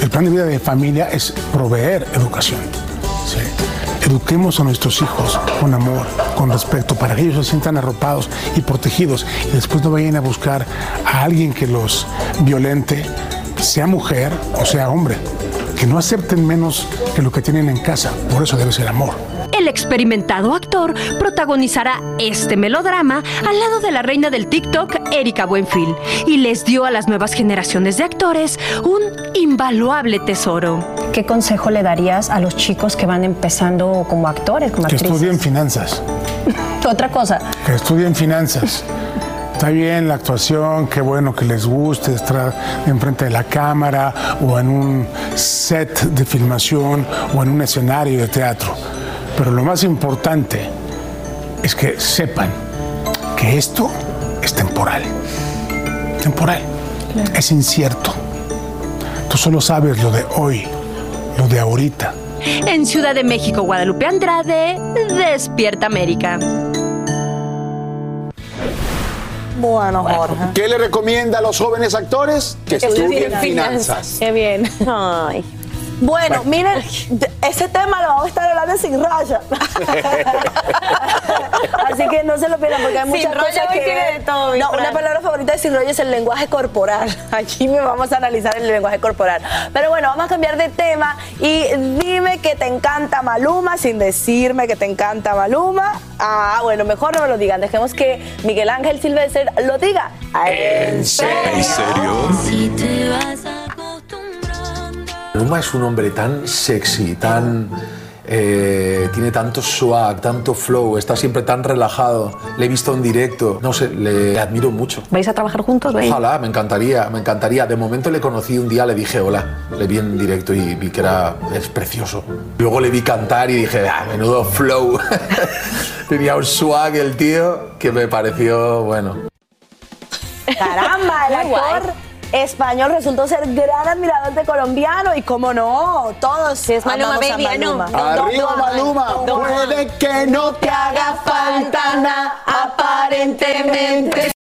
El plan de vida de familia es proveer educación. Eduquemos a nuestros hijos con amor, con respeto, para que ellos se sientan arropados y protegidos y después no vayan a buscar a alguien que los violente, sea mujer o sea hombre. Que no acepten menos que lo que tienen en casa. Por eso debe ser amor. El experimentado actor protagonizará este melodrama al lado de la reina del TikTok, Erika Buenfil, y les dio a las nuevas generaciones de actores un invaluable tesoro. ¿Qué consejo le darías a los chicos que van empezando como actores, como Que actrices? estudien finanzas. *laughs* Otra cosa, Que estudien finanzas. Está bien la actuación, qué bueno que les guste estar enfrente de la cámara o en un set de filmación o en un escenario de teatro. Pero lo más importante es que sepan que esto es temporal. Temporal. Es incierto. Tú solo sabes lo de hoy, lo de ahorita. En Ciudad de México, Guadalupe Andrade, Despierta América. Bueno, Jorge. ¿Qué le recomienda a los jóvenes actores? Que estudien finanzas. Qué bien. Ay. Bueno, miren, ese tema lo vamos a estar hablando sin raya. *laughs* Así que no se lo pierdan porque hay Sin muchas rollo cosas hoy que tiene de todo, No, una palabra favorita de sin rollo es el lenguaje corporal. *laughs* Aquí me vamos a analizar el lenguaje corporal. Pero bueno, vamos a cambiar de tema y dime que te encanta Maluma sin decirme que te encanta Maluma. Ah, bueno, mejor no me lo digan. Dejemos que Miguel Ángel Silvestre lo diga. ¿En serio? *laughs* Maluma es un hombre tan sexy, tan. eh, tiene tanto swag, tanto flow, está siempre tan relajado. Le he visto en directo, no sé, le, le admiro mucho. ¿Vais a trabajar juntos? Bey? Ojalá, me encantaría, me encantaría. De momento le conocí un día, le dije hola, le vi en directo y vi que era es precioso. Luego le vi cantar y dije, ah, menudo flow. *laughs* Tenía un swag el tío que me pareció bueno. Caramba, el actor español resultó ser gran admirador de colombiano y como no, todos es Maluma, amamos baby. Maluma. Arriba Maluma, puede que no te haga falta nada aparentemente.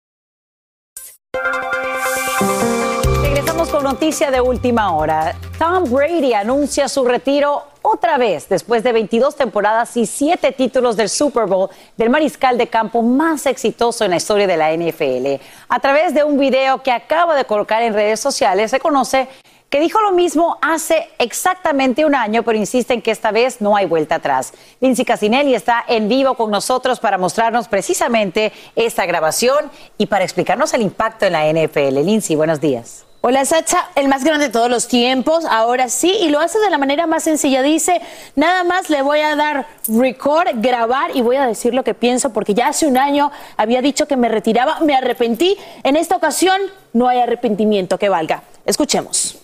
Noticia de última hora. Tom Brady anuncia su retiro otra vez después de 22 temporadas y 7 títulos del Super Bowl del mariscal de campo más exitoso en la historia de la NFL. A través de un video que acaba de colocar en redes sociales, se conoce que dijo lo mismo hace exactamente un año, pero insiste en que esta vez no hay vuelta atrás. Lindsay Casinelli está en vivo con nosotros para mostrarnos precisamente esta grabación y para explicarnos el impacto en la NFL. Lindsay, buenos días. Hola Sacha, el más grande de todos los tiempos, ahora sí, y lo hace de la manera más sencilla. Dice, nada más le voy a dar record, grabar y voy a decir lo que pienso porque ya hace un año había dicho que me retiraba, me arrepentí. En esta ocasión no hay arrepentimiento que valga. Escuchemos.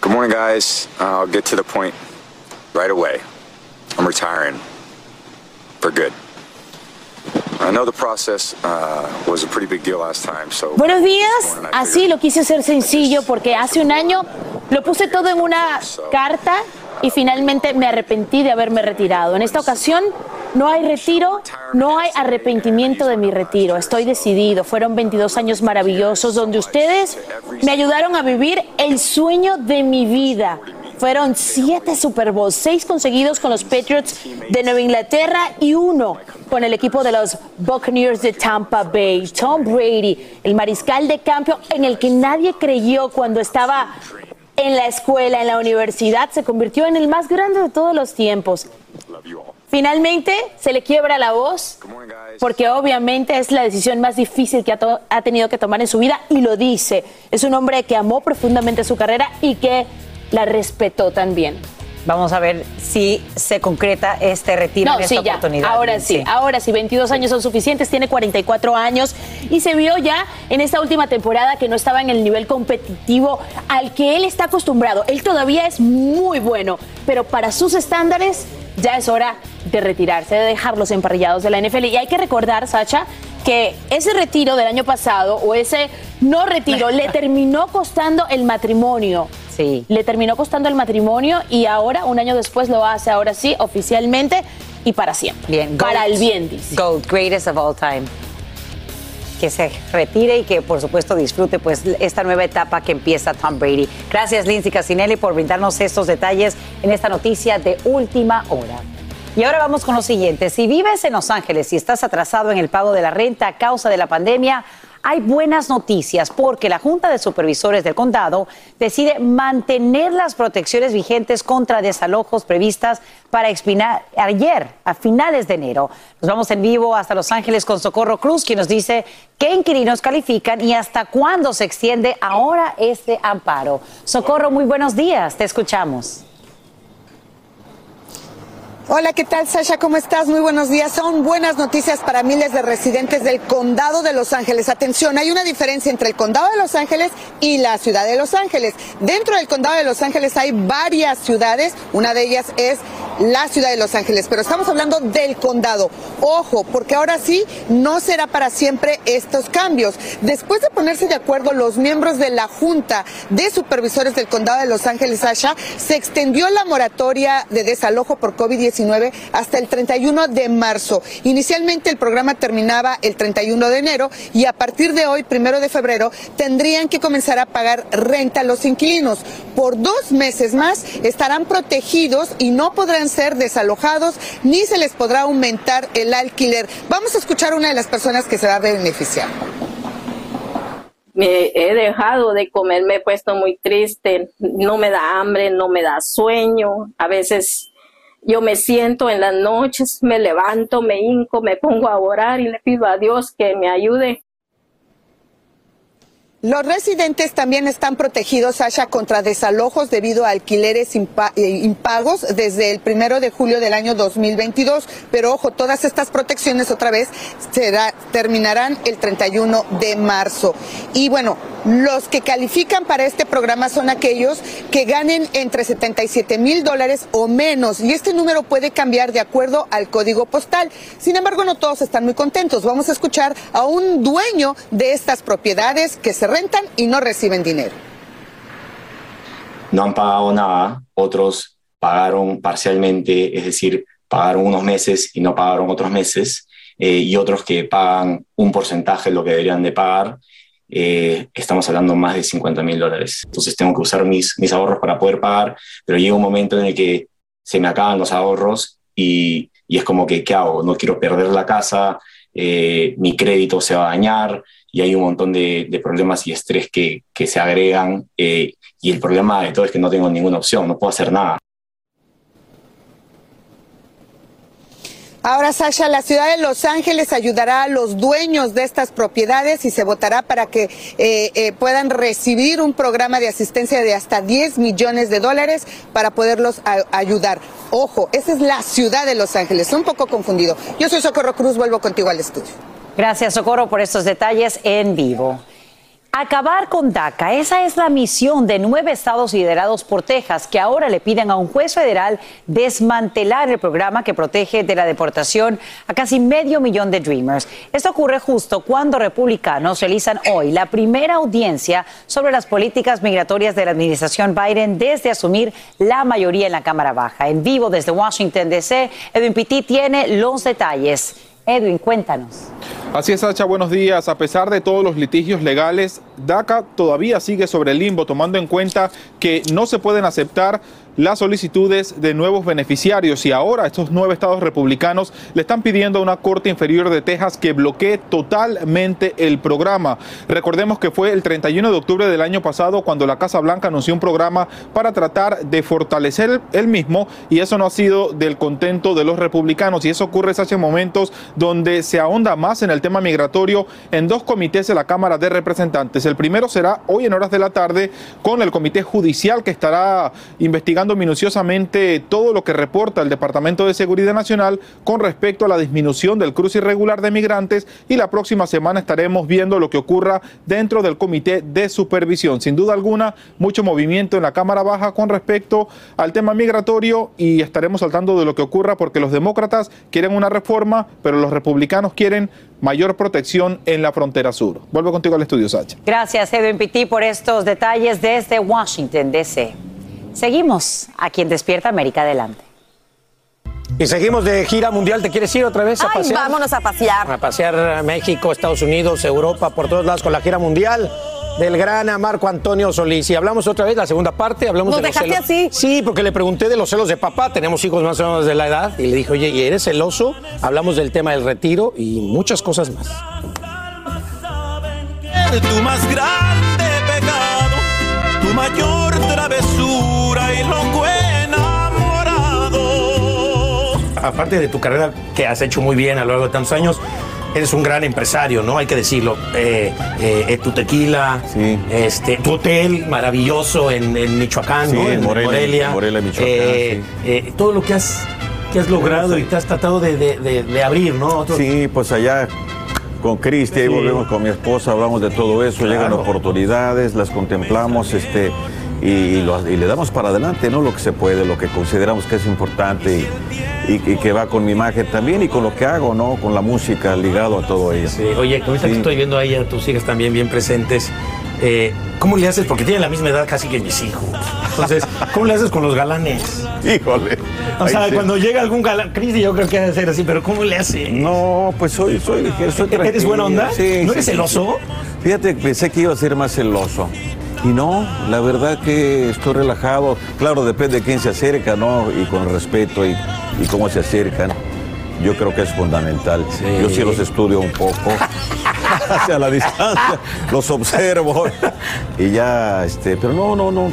Good morning, guys. I'll get to the point right away. I'm retiring for good. Buenos días, así lo quise hacer sencillo porque hace un año lo puse todo en una carta y finalmente me arrepentí de haberme retirado. En esta ocasión no hay retiro, no hay arrepentimiento de mi retiro. Estoy decidido. Fueron 22 años maravillosos donde ustedes me ayudaron a vivir el sueño de mi vida. Fueron siete Super Bowls, seis conseguidos con los Patriots de Nueva Inglaterra y uno con el equipo de los Buccaneers de Tampa Bay. Tom Brady, el mariscal de campo en el que nadie creyó cuando estaba en la escuela, en la universidad, se convirtió en el más grande de todos los tiempos. Finalmente se le quiebra la voz porque obviamente es la decisión más difícil que ha, ha tenido que tomar en su vida y lo dice. Es un hombre que amó profundamente su carrera y que la respetó también. Vamos a ver si se concreta este retiro No, en esta sí, ya. oportunidad. Ahora Lindsay. sí, ahora sí, 22 años son suficientes, tiene 44 años y se vio ya en esta última temporada que no estaba en el nivel competitivo al que él está acostumbrado. Él todavía es muy bueno, pero para sus estándares ya es hora de retirarse, de dejarlos emparrillados de la NFL. Y hay que recordar, Sacha, que ese retiro del año pasado o ese no retiro le terminó costando el matrimonio. Sí. Le terminó costando el matrimonio y ahora, un año después, lo hace ahora sí, oficialmente y para siempre. Bien, Para GOAT. el bien, dice. GOAT, greatest of all time. Que se retire y que por supuesto disfrute pues esta nueva etapa que empieza Tom Brady. Gracias Lindsay Casinelli por brindarnos estos detalles en esta noticia de última hora. Y ahora vamos con lo siguiente. Si vives en Los Ángeles y estás atrasado en el pago de la renta a causa de la pandemia, hay buenas noticias porque la Junta de Supervisores del Condado decide mantener las protecciones vigentes contra desalojos previstas para expirar ayer, a finales de enero. Nos vamos en vivo hasta Los Ángeles con Socorro Cruz, quien nos dice qué inquilinos califican y hasta cuándo se extiende ahora este amparo. Socorro, muy buenos días, te escuchamos. Hola, ¿qué tal Sasha? ¿Cómo estás? Muy buenos días. Son buenas noticias para miles de residentes del condado de Los Ángeles. Atención, hay una diferencia entre el condado de Los Ángeles y la ciudad de Los Ángeles. Dentro del condado de Los Ángeles hay varias ciudades. Una de ellas es la ciudad de Los Ángeles, pero estamos hablando del condado. Ojo, porque ahora sí no será para siempre estos cambios. Después de ponerse de acuerdo los miembros de la Junta de Supervisores del Condado de Los Ángeles, Asha, se extendió la moratoria de desalojo por COVID-19 hasta el 31 de marzo. Inicialmente el programa terminaba el 31 de enero y a partir de hoy, primero de febrero, tendrían que comenzar a pagar renta a los inquilinos. Por dos meses más estarán protegidos y no podrán ser desalojados ni se les podrá aumentar el alquiler. Vamos a escuchar a una de las personas que se va a beneficiar. Me he dejado de comer, me he puesto muy triste, no me da hambre, no me da sueño, a veces yo me siento en las noches, me levanto, me hinco, me pongo a orar y le pido a Dios que me ayude. Los residentes también están protegidos, Sasha, contra desalojos debido a alquileres eh, impagos desde el primero de julio del año 2022. Pero ojo, todas estas protecciones otra vez será, terminarán el 31 de marzo. Y bueno, los que califican para este programa son aquellos que ganen entre 77 mil dólares o menos. Y este número puede cambiar de acuerdo al código postal. Sin embargo, no todos están muy contentos. Vamos a escuchar a un dueño de estas propiedades que se rentan y no reciben dinero. no han pagado nada, otros pagaron parcialmente, es decir, pagaron unos meses y no pagaron otros meses, eh, y otros que pagan un porcentaje de lo que deberían de pagar. eh, estamos hablando más de 50 mil dólares. Entonces tengo que usar mis, mis ahorros para poder pagar, pero llega un momento en el que se me acaban los ahorros y, y es como que, ¿qué hago? No quiero perder la casa, eh, mi crédito se va a dañar y hay un montón de, problemas y estrés que, que se agregan eh, y el problema de todo es que no tengo ninguna opción, no puedo hacer nada. Ahora, Sasha, la ciudad de Los Ángeles ayudará a los dueños de estas propiedades y se votará para que eh, eh, puedan recibir un programa de asistencia de hasta 10 millones de dólares para poderlos ayudar. Ojo, esa es la ciudad de Los Ángeles. Un poco confundido. Yo soy Socorro Cruz, vuelvo contigo al estudio. Gracias, Socorro, por estos detalles en vivo. Acabar con DACA, esa es la misión de nueve estados liderados por Texas, que ahora le piden a un juez federal desmantelar el programa que protege de la deportación a casi medio millón de Dreamers. Esto ocurre justo cuando republicanos realizan hoy la primera audiencia sobre las políticas migratorias de la administración Biden desde asumir la mayoría en la Cámara Baja. En vivo desde Washington, D.C., Edwin Pitti tiene los detalles. Edwin, cuéntanos. Así es, Sacha, buenos días. A pesar de todos los litigios legales, DACA todavía sigue sobre el limbo, tomando en cuenta que no se pueden aceptar las solicitudes de nuevos beneficiarios y ahora estos nueve estados republicanos le están pidiendo a una corte inferior de Texas que bloquee totalmente el programa. Recordemos que fue el 31 de octubre del año pasado cuando la Casa Blanca anunció un programa para tratar de fortalecer el mismo y eso no ha sido del contento de los republicanos y eso ocurre hace momentos donde se ahonda más en el tema migratorio en dos comités de la Cámara de Representantes. El primero será hoy en horas de la tarde con el Comité Judicial que estará investigando minuciosamente todo lo que reporta el Departamento de Seguridad Nacional con respecto a la disminución del cruce irregular de migrantes y la próxima semana estaremos viendo lo que ocurra dentro del Comité de Supervisión. Sin duda alguna, mucho movimiento en la Cámara Baja con respecto al tema migratorio y estaremos saltando de lo que ocurra porque los demócratas quieren una reforma, pero los republicanos quieren mayor protección en la frontera sur. Vuelvo contigo al estudio, Sacha. Gracias, Edwin Pitti, por estos detalles desde Washington, D.C. Seguimos aquí en Despierta América Adelante. Y seguimos de gira mundial. ¿Te quieres ir otra vez a Ay, pasear? vámonos a pasear. A pasear a México, Estados Unidos, Europa, por todos lados con la gira mundial del gran Marco Antonio Solís. Y hablamos otra vez, la segunda parte, hablamos ¿Nos de los dejaste celos. Sí, porque le pregunté de los celos de papá. Tenemos hijos más o menos de la edad. Y le dije, oye, ¿y eres celoso? Hablamos del tema del retiro y muchas cosas más. tu más grande pecado, tu mayor travesura y loco enamorado. Aparte de tu carrera que has hecho muy bien a lo largo de tantos años, eres un gran empresario, ¿no? Hay que decirlo. Eh, eh, eh, tu tequila, este, tu hotel maravilloso en, en Michoacán, Sí, ¿no? en Morelia, Morelia, Michoacán, Eh, eh, todo lo que has, que has logrado y te has tratado de, de- de- de abrir, ¿no? Otro- Sí, pues allá con Cristi, ahí volvemos con mi esposa, hablamos de todo eso, llegan oportunidades, las contemplamos, este, y, y lo- y le damos para adelante, ¿no? Lo que se puede, lo que consideramos que es importante y, que va con mi imagen también y con lo que hago, ¿no? Con la música ligado a todo ello. Sí, oye, ahorita que estoy viendo ahí a tus hijas también bien presentes, eh, ¿cómo le haces? Porque tienen la misma edad casi que mis hijos. Entonces, ¿cómo le haces con los galanes? Híjole. O sea, sí. cuando llega algún galán, Cristi, yo creo que debe ser así, pero ¿cómo le hace? No, pues soy, soy, soy ¿Eres tranquilo. buena onda? Sí, ¿No sí, eres sí, celoso? sí. Fíjate, pensé que iba a ser más celoso. Y no, la verdad que estoy relajado. Claro, depende de quién se acerca, ¿no? Y con respeto y, y cómo se acercan. Yo creo que es fundamental. Yo sí los estudio un poco *laughs* hacia la distancia, los observo y ya, este, pero no, no, no.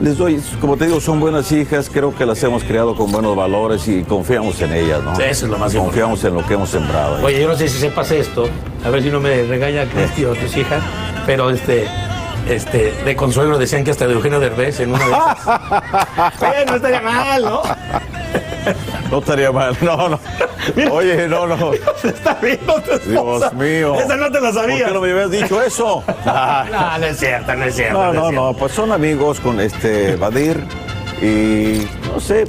Les doy, como te digo, son buenas hijas, creo que las hemos criado con buenos valores y confiamos en ellas, ¿no? Sí, eso es lo más Confiamos en lo que hemos sembrado. ¿eh? Oye, yo no sé si sepas esto, a ver si no me regaña Cristi o tus hijas, pero este, este, de consuelo decían que hasta de Eugenio Derbez en una de esas. *laughs* Oye, no estaría mal, ¿no? No estaría mal, no, no. Oye, no, no. *laughs* Está viendo tu esposa. Dios mío. Esa no te la sabías. ¿Por qué no me habías dicho eso? *laughs* No, no es cierto, no es cierto. No, no, cierto. no, pues son amigos con este Badir y no sé.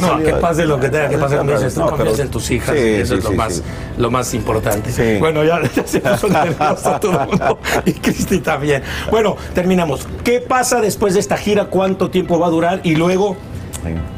No, que pase lo que tenga que pasar, como dices, tú confías en tus hijas, Sí, y eso sí, es lo, sí, más, lo más importante. Bueno, ya, ya se puso nervioso todo el mundo, y Cristi también. Bueno, terminamos. ¿Qué pasa después de esta gira? ¿Cuánto tiempo va a durar? Y luego,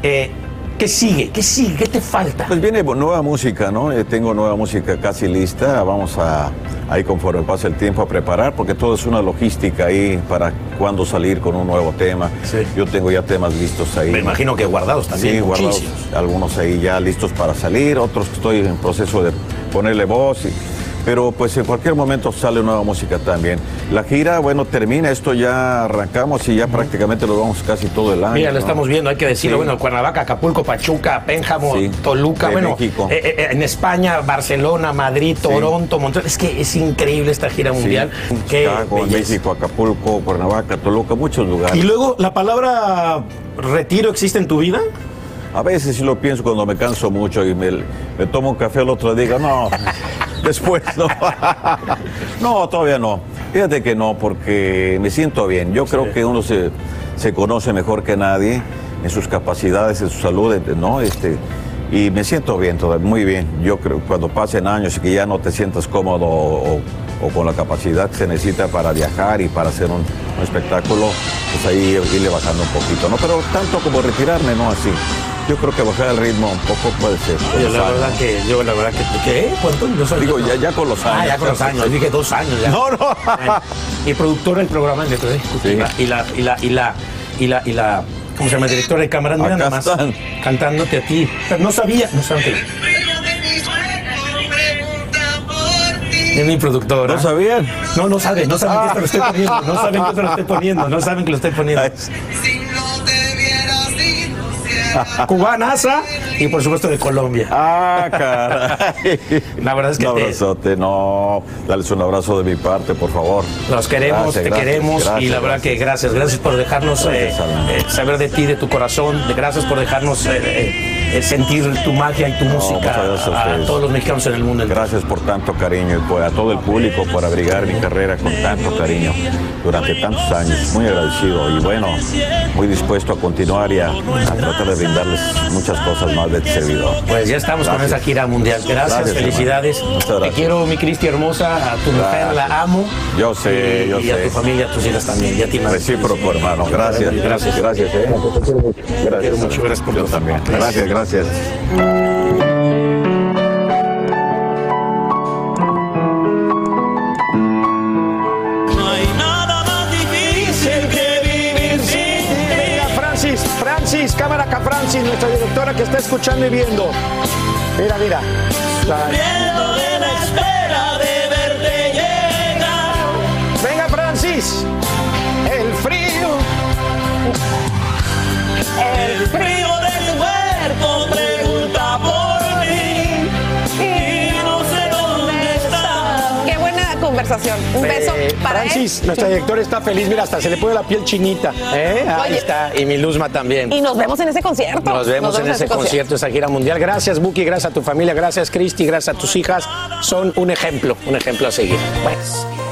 eh, ¿qué sigue? ¿Qué sigue? ¿Qué te falta? Pues viene nueva música, ¿no? Eh, tengo nueva música casi lista. Vamos a, ahí conforme pasa el tiempo a preparar, porque todo es una logística ahí para cuándo salir con un nuevo tema. Yo tengo ya temas listos ahí. Me imagino que guardados también, Sí, guardados. muchísimos. Algunos ahí ya listos para salir, otros que estoy en proceso de ponerle voz. y- pero pues en cualquier momento sale nueva música también. La gira, bueno, termina, esto ya arrancamos y ya prácticamente lo vamos casi todo el año. Mira, lo ¿no? estamos viendo, hay que decirlo. Sí. Bueno, Cuernavaca, Acapulco, Pachuca, Pénjamo, Sí. Toluca, bueno, México. eh, eh, en España, Barcelona, Madrid, Toronto, Montreal. Es que es increíble esta gira mundial. Qué Chicago. México, Acapulco, Cuernavaca, Toluca, muchos lugares. Y luego, ¿la palabra retiro existe en tu vida? A veces sí lo pienso cuando me canso mucho y me, me tomo un café el otro día y digo, no, *laughs* después no. *laughs* no, todavía no. Fíjate que no, porque me siento bien. Yo creo que uno se, se conoce mejor que nadie en sus capacidades, en su salud, ¿no? Este, y me siento bien todavía, muy bien. Yo creo que cuando pasen años y que ya no te sientas cómodo o, o con la capacidad que se necesita para viajar y para hacer un, un espectáculo, pues ahí irle bajando un poquito, ¿no? Pero tanto como retirarme, no así. Yo creo que bajar el ritmo un poco puede ser. los la años. verdad que yo, la verdad que. ¿Qué? ¿Cuánto? No soy- Digo, ya, ya con los años. Ah, ya con los años. Dije dos años ya. No, no. Bueno, y productora del programa en letra ejecutiva. Y la, y la, y la, y la, y la, ¿cómo se llama? Directora de cámara. Mira nada más. están. Cantándote a ti. Pero no sabía, no sabía que. Es mi productora. ¿No sabían? No, no saben, no saben que esto lo estoy poniendo. No saben que esto lo estoy poniendo. No saben que lo estoy poniendo. *laughs* Cubanaza y por supuesto de Colombia. Ah, caray. *laughs* La verdad es que Un te- abrazote, no. Dales un abrazo de mi parte, por favor. Los queremos, Gracias, te gracias, queremos y la verdad que gracias, gracias por dejarnos eh, eh, saber de ti, de tu corazón, gracias por dejarnos eh, eh, sentir tu magia y tu música a todos los mexicanos en el mundo. Gracias por tanto cariño y por- a todo el público por abrigar mi carrera con tanto cariño durante tantos años. Muy agradecido y bueno, muy dispuesto a continuar y a, a tratar de brindarles muchas cosas más de servidor. Pues ya estamos con esa gira mundial. Gracias, Gracias, felicidades. Te quiero, mi Cristi hermosa, a tu mujer la amo. Yo sé, y, yo y a sé. tu familia, a tus hijas también. Y a ti. Recíproco, hermano. Gracias. Gracias. Gracias, eh. Gracias. quiero mucho. Gracias por Yo también. Gracias. Gracias, gracias. No hay nada más difícil que vivir sin ti. Mira, Francis, Francis, cámara acá, Francis, nuestra directora que está escuchando y viendo. Mira, mira. La- Viendo de la espera de verte llegar. Venga, Francis. El frío. El frío conversación. Un beso Eh, para Francis, él. nuestra directora está feliz. Mira, hasta se le pone la piel chinita. ¿eh? Ahí Oye. está. Y mi Luzma también. Y nos vemos en ese concierto. Nos vemos en ese concierto, esa gira mundial. Gracias, Buki, gracias a tu familia, gracias, Cristi, gracias a tus hijas. Son un ejemplo, un ejemplo a seguir. Pues.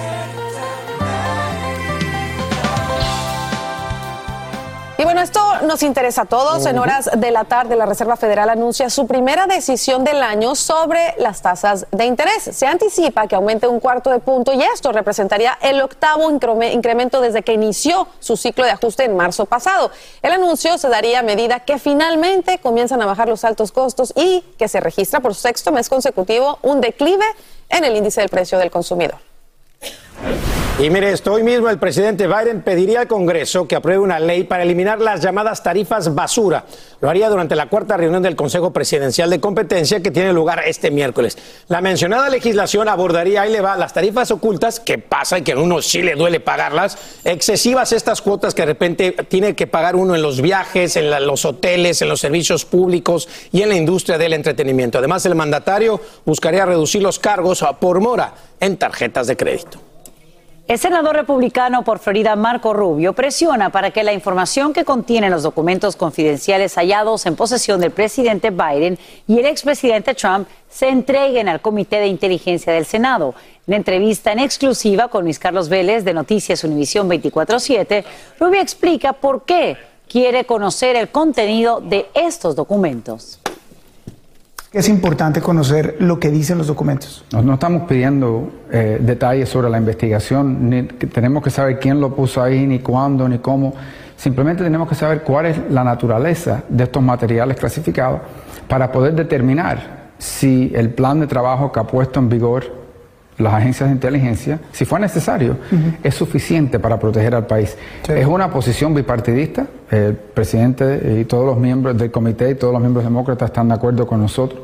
Esto nos interesa a todos. En horas de la tarde, la Reserva Federal anuncia su primera decisión del año sobre las tasas de interés. Se anticipa que aumente un cuarto de punto y esto representaría el octavo increme- incremento desde que inició su ciclo de ajuste en marzo pasado. El anuncio se daría a medida que finalmente comienzan a bajar los altos costos y que se registra por sexto mes consecutivo un declive en el índice del precio del consumidor. Y mire esto, hoy mismo el presidente Biden pediría al Congreso que apruebe una ley para eliminar las llamadas tarifas basura. Lo haría durante la cuarta reunión del Consejo Presidencial de Competencia que tiene lugar este miércoles. La mencionada legislación abordaría, ahí le va, las tarifas ocultas, que pasa y que a uno sí le duele pagarlas, excesivas estas cuotas que de repente tiene que pagar uno en los viajes, en los hoteles, en los servicios públicos y en la industria del entretenimiento. Además, el mandatario buscaría reducir los cargos por mora en tarjetas de crédito. El senador republicano por Florida, Marco Rubio, presiona para que la información que contienen los documentos confidenciales hallados en posesión del presidente Biden y el expresidente Trump se entreguen al Comité de Inteligencia del Senado. En entrevista en exclusiva con Luis Carlos Vélez de Noticias Univisión 24-7, Rubio explica por qué quiere conocer el contenido de estos documentos. Es importante conocer lo que dicen los documentos. No, estamos pidiendo eh, detalles sobre la investigación, ni tenemos que saber quién lo puso ahí, ni cuándo, ni cómo. Simplemente tenemos que saber cuál es la naturaleza de estos materiales clasificados para poder determinar si el plan de trabajo que ha puesto en vigor las agencias de inteligencia, si fue necesario, es suficiente para proteger al país. Es una posición bipartidista. El presidente y todos los miembros del comité y todos los miembros demócratas están de acuerdo con nosotros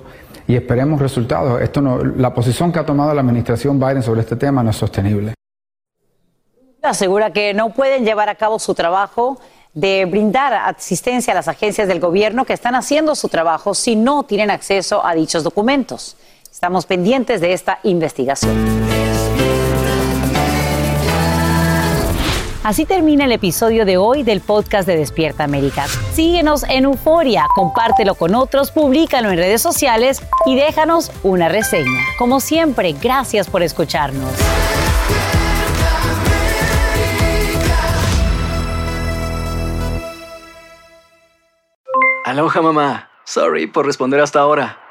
y esperemos resultados. Esto no, la posición que ha tomado la administración Biden sobre este tema no es sostenible. asegura que no pueden llevar a cabo su trabajo de brindar asistencia a las agencias del gobierno que están haciendo su trabajo si no tienen acceso a dichos documentos. Estamos pendientes de esta investigación. Así termina el episodio de hoy del podcast de Despierta América. Síguenos en Euforia, compártelo con otros, públicalo en redes sociales y déjanos una reseña. Como siempre, gracias por escucharnos. Aloha mamá. Sorry por responder hasta ahora.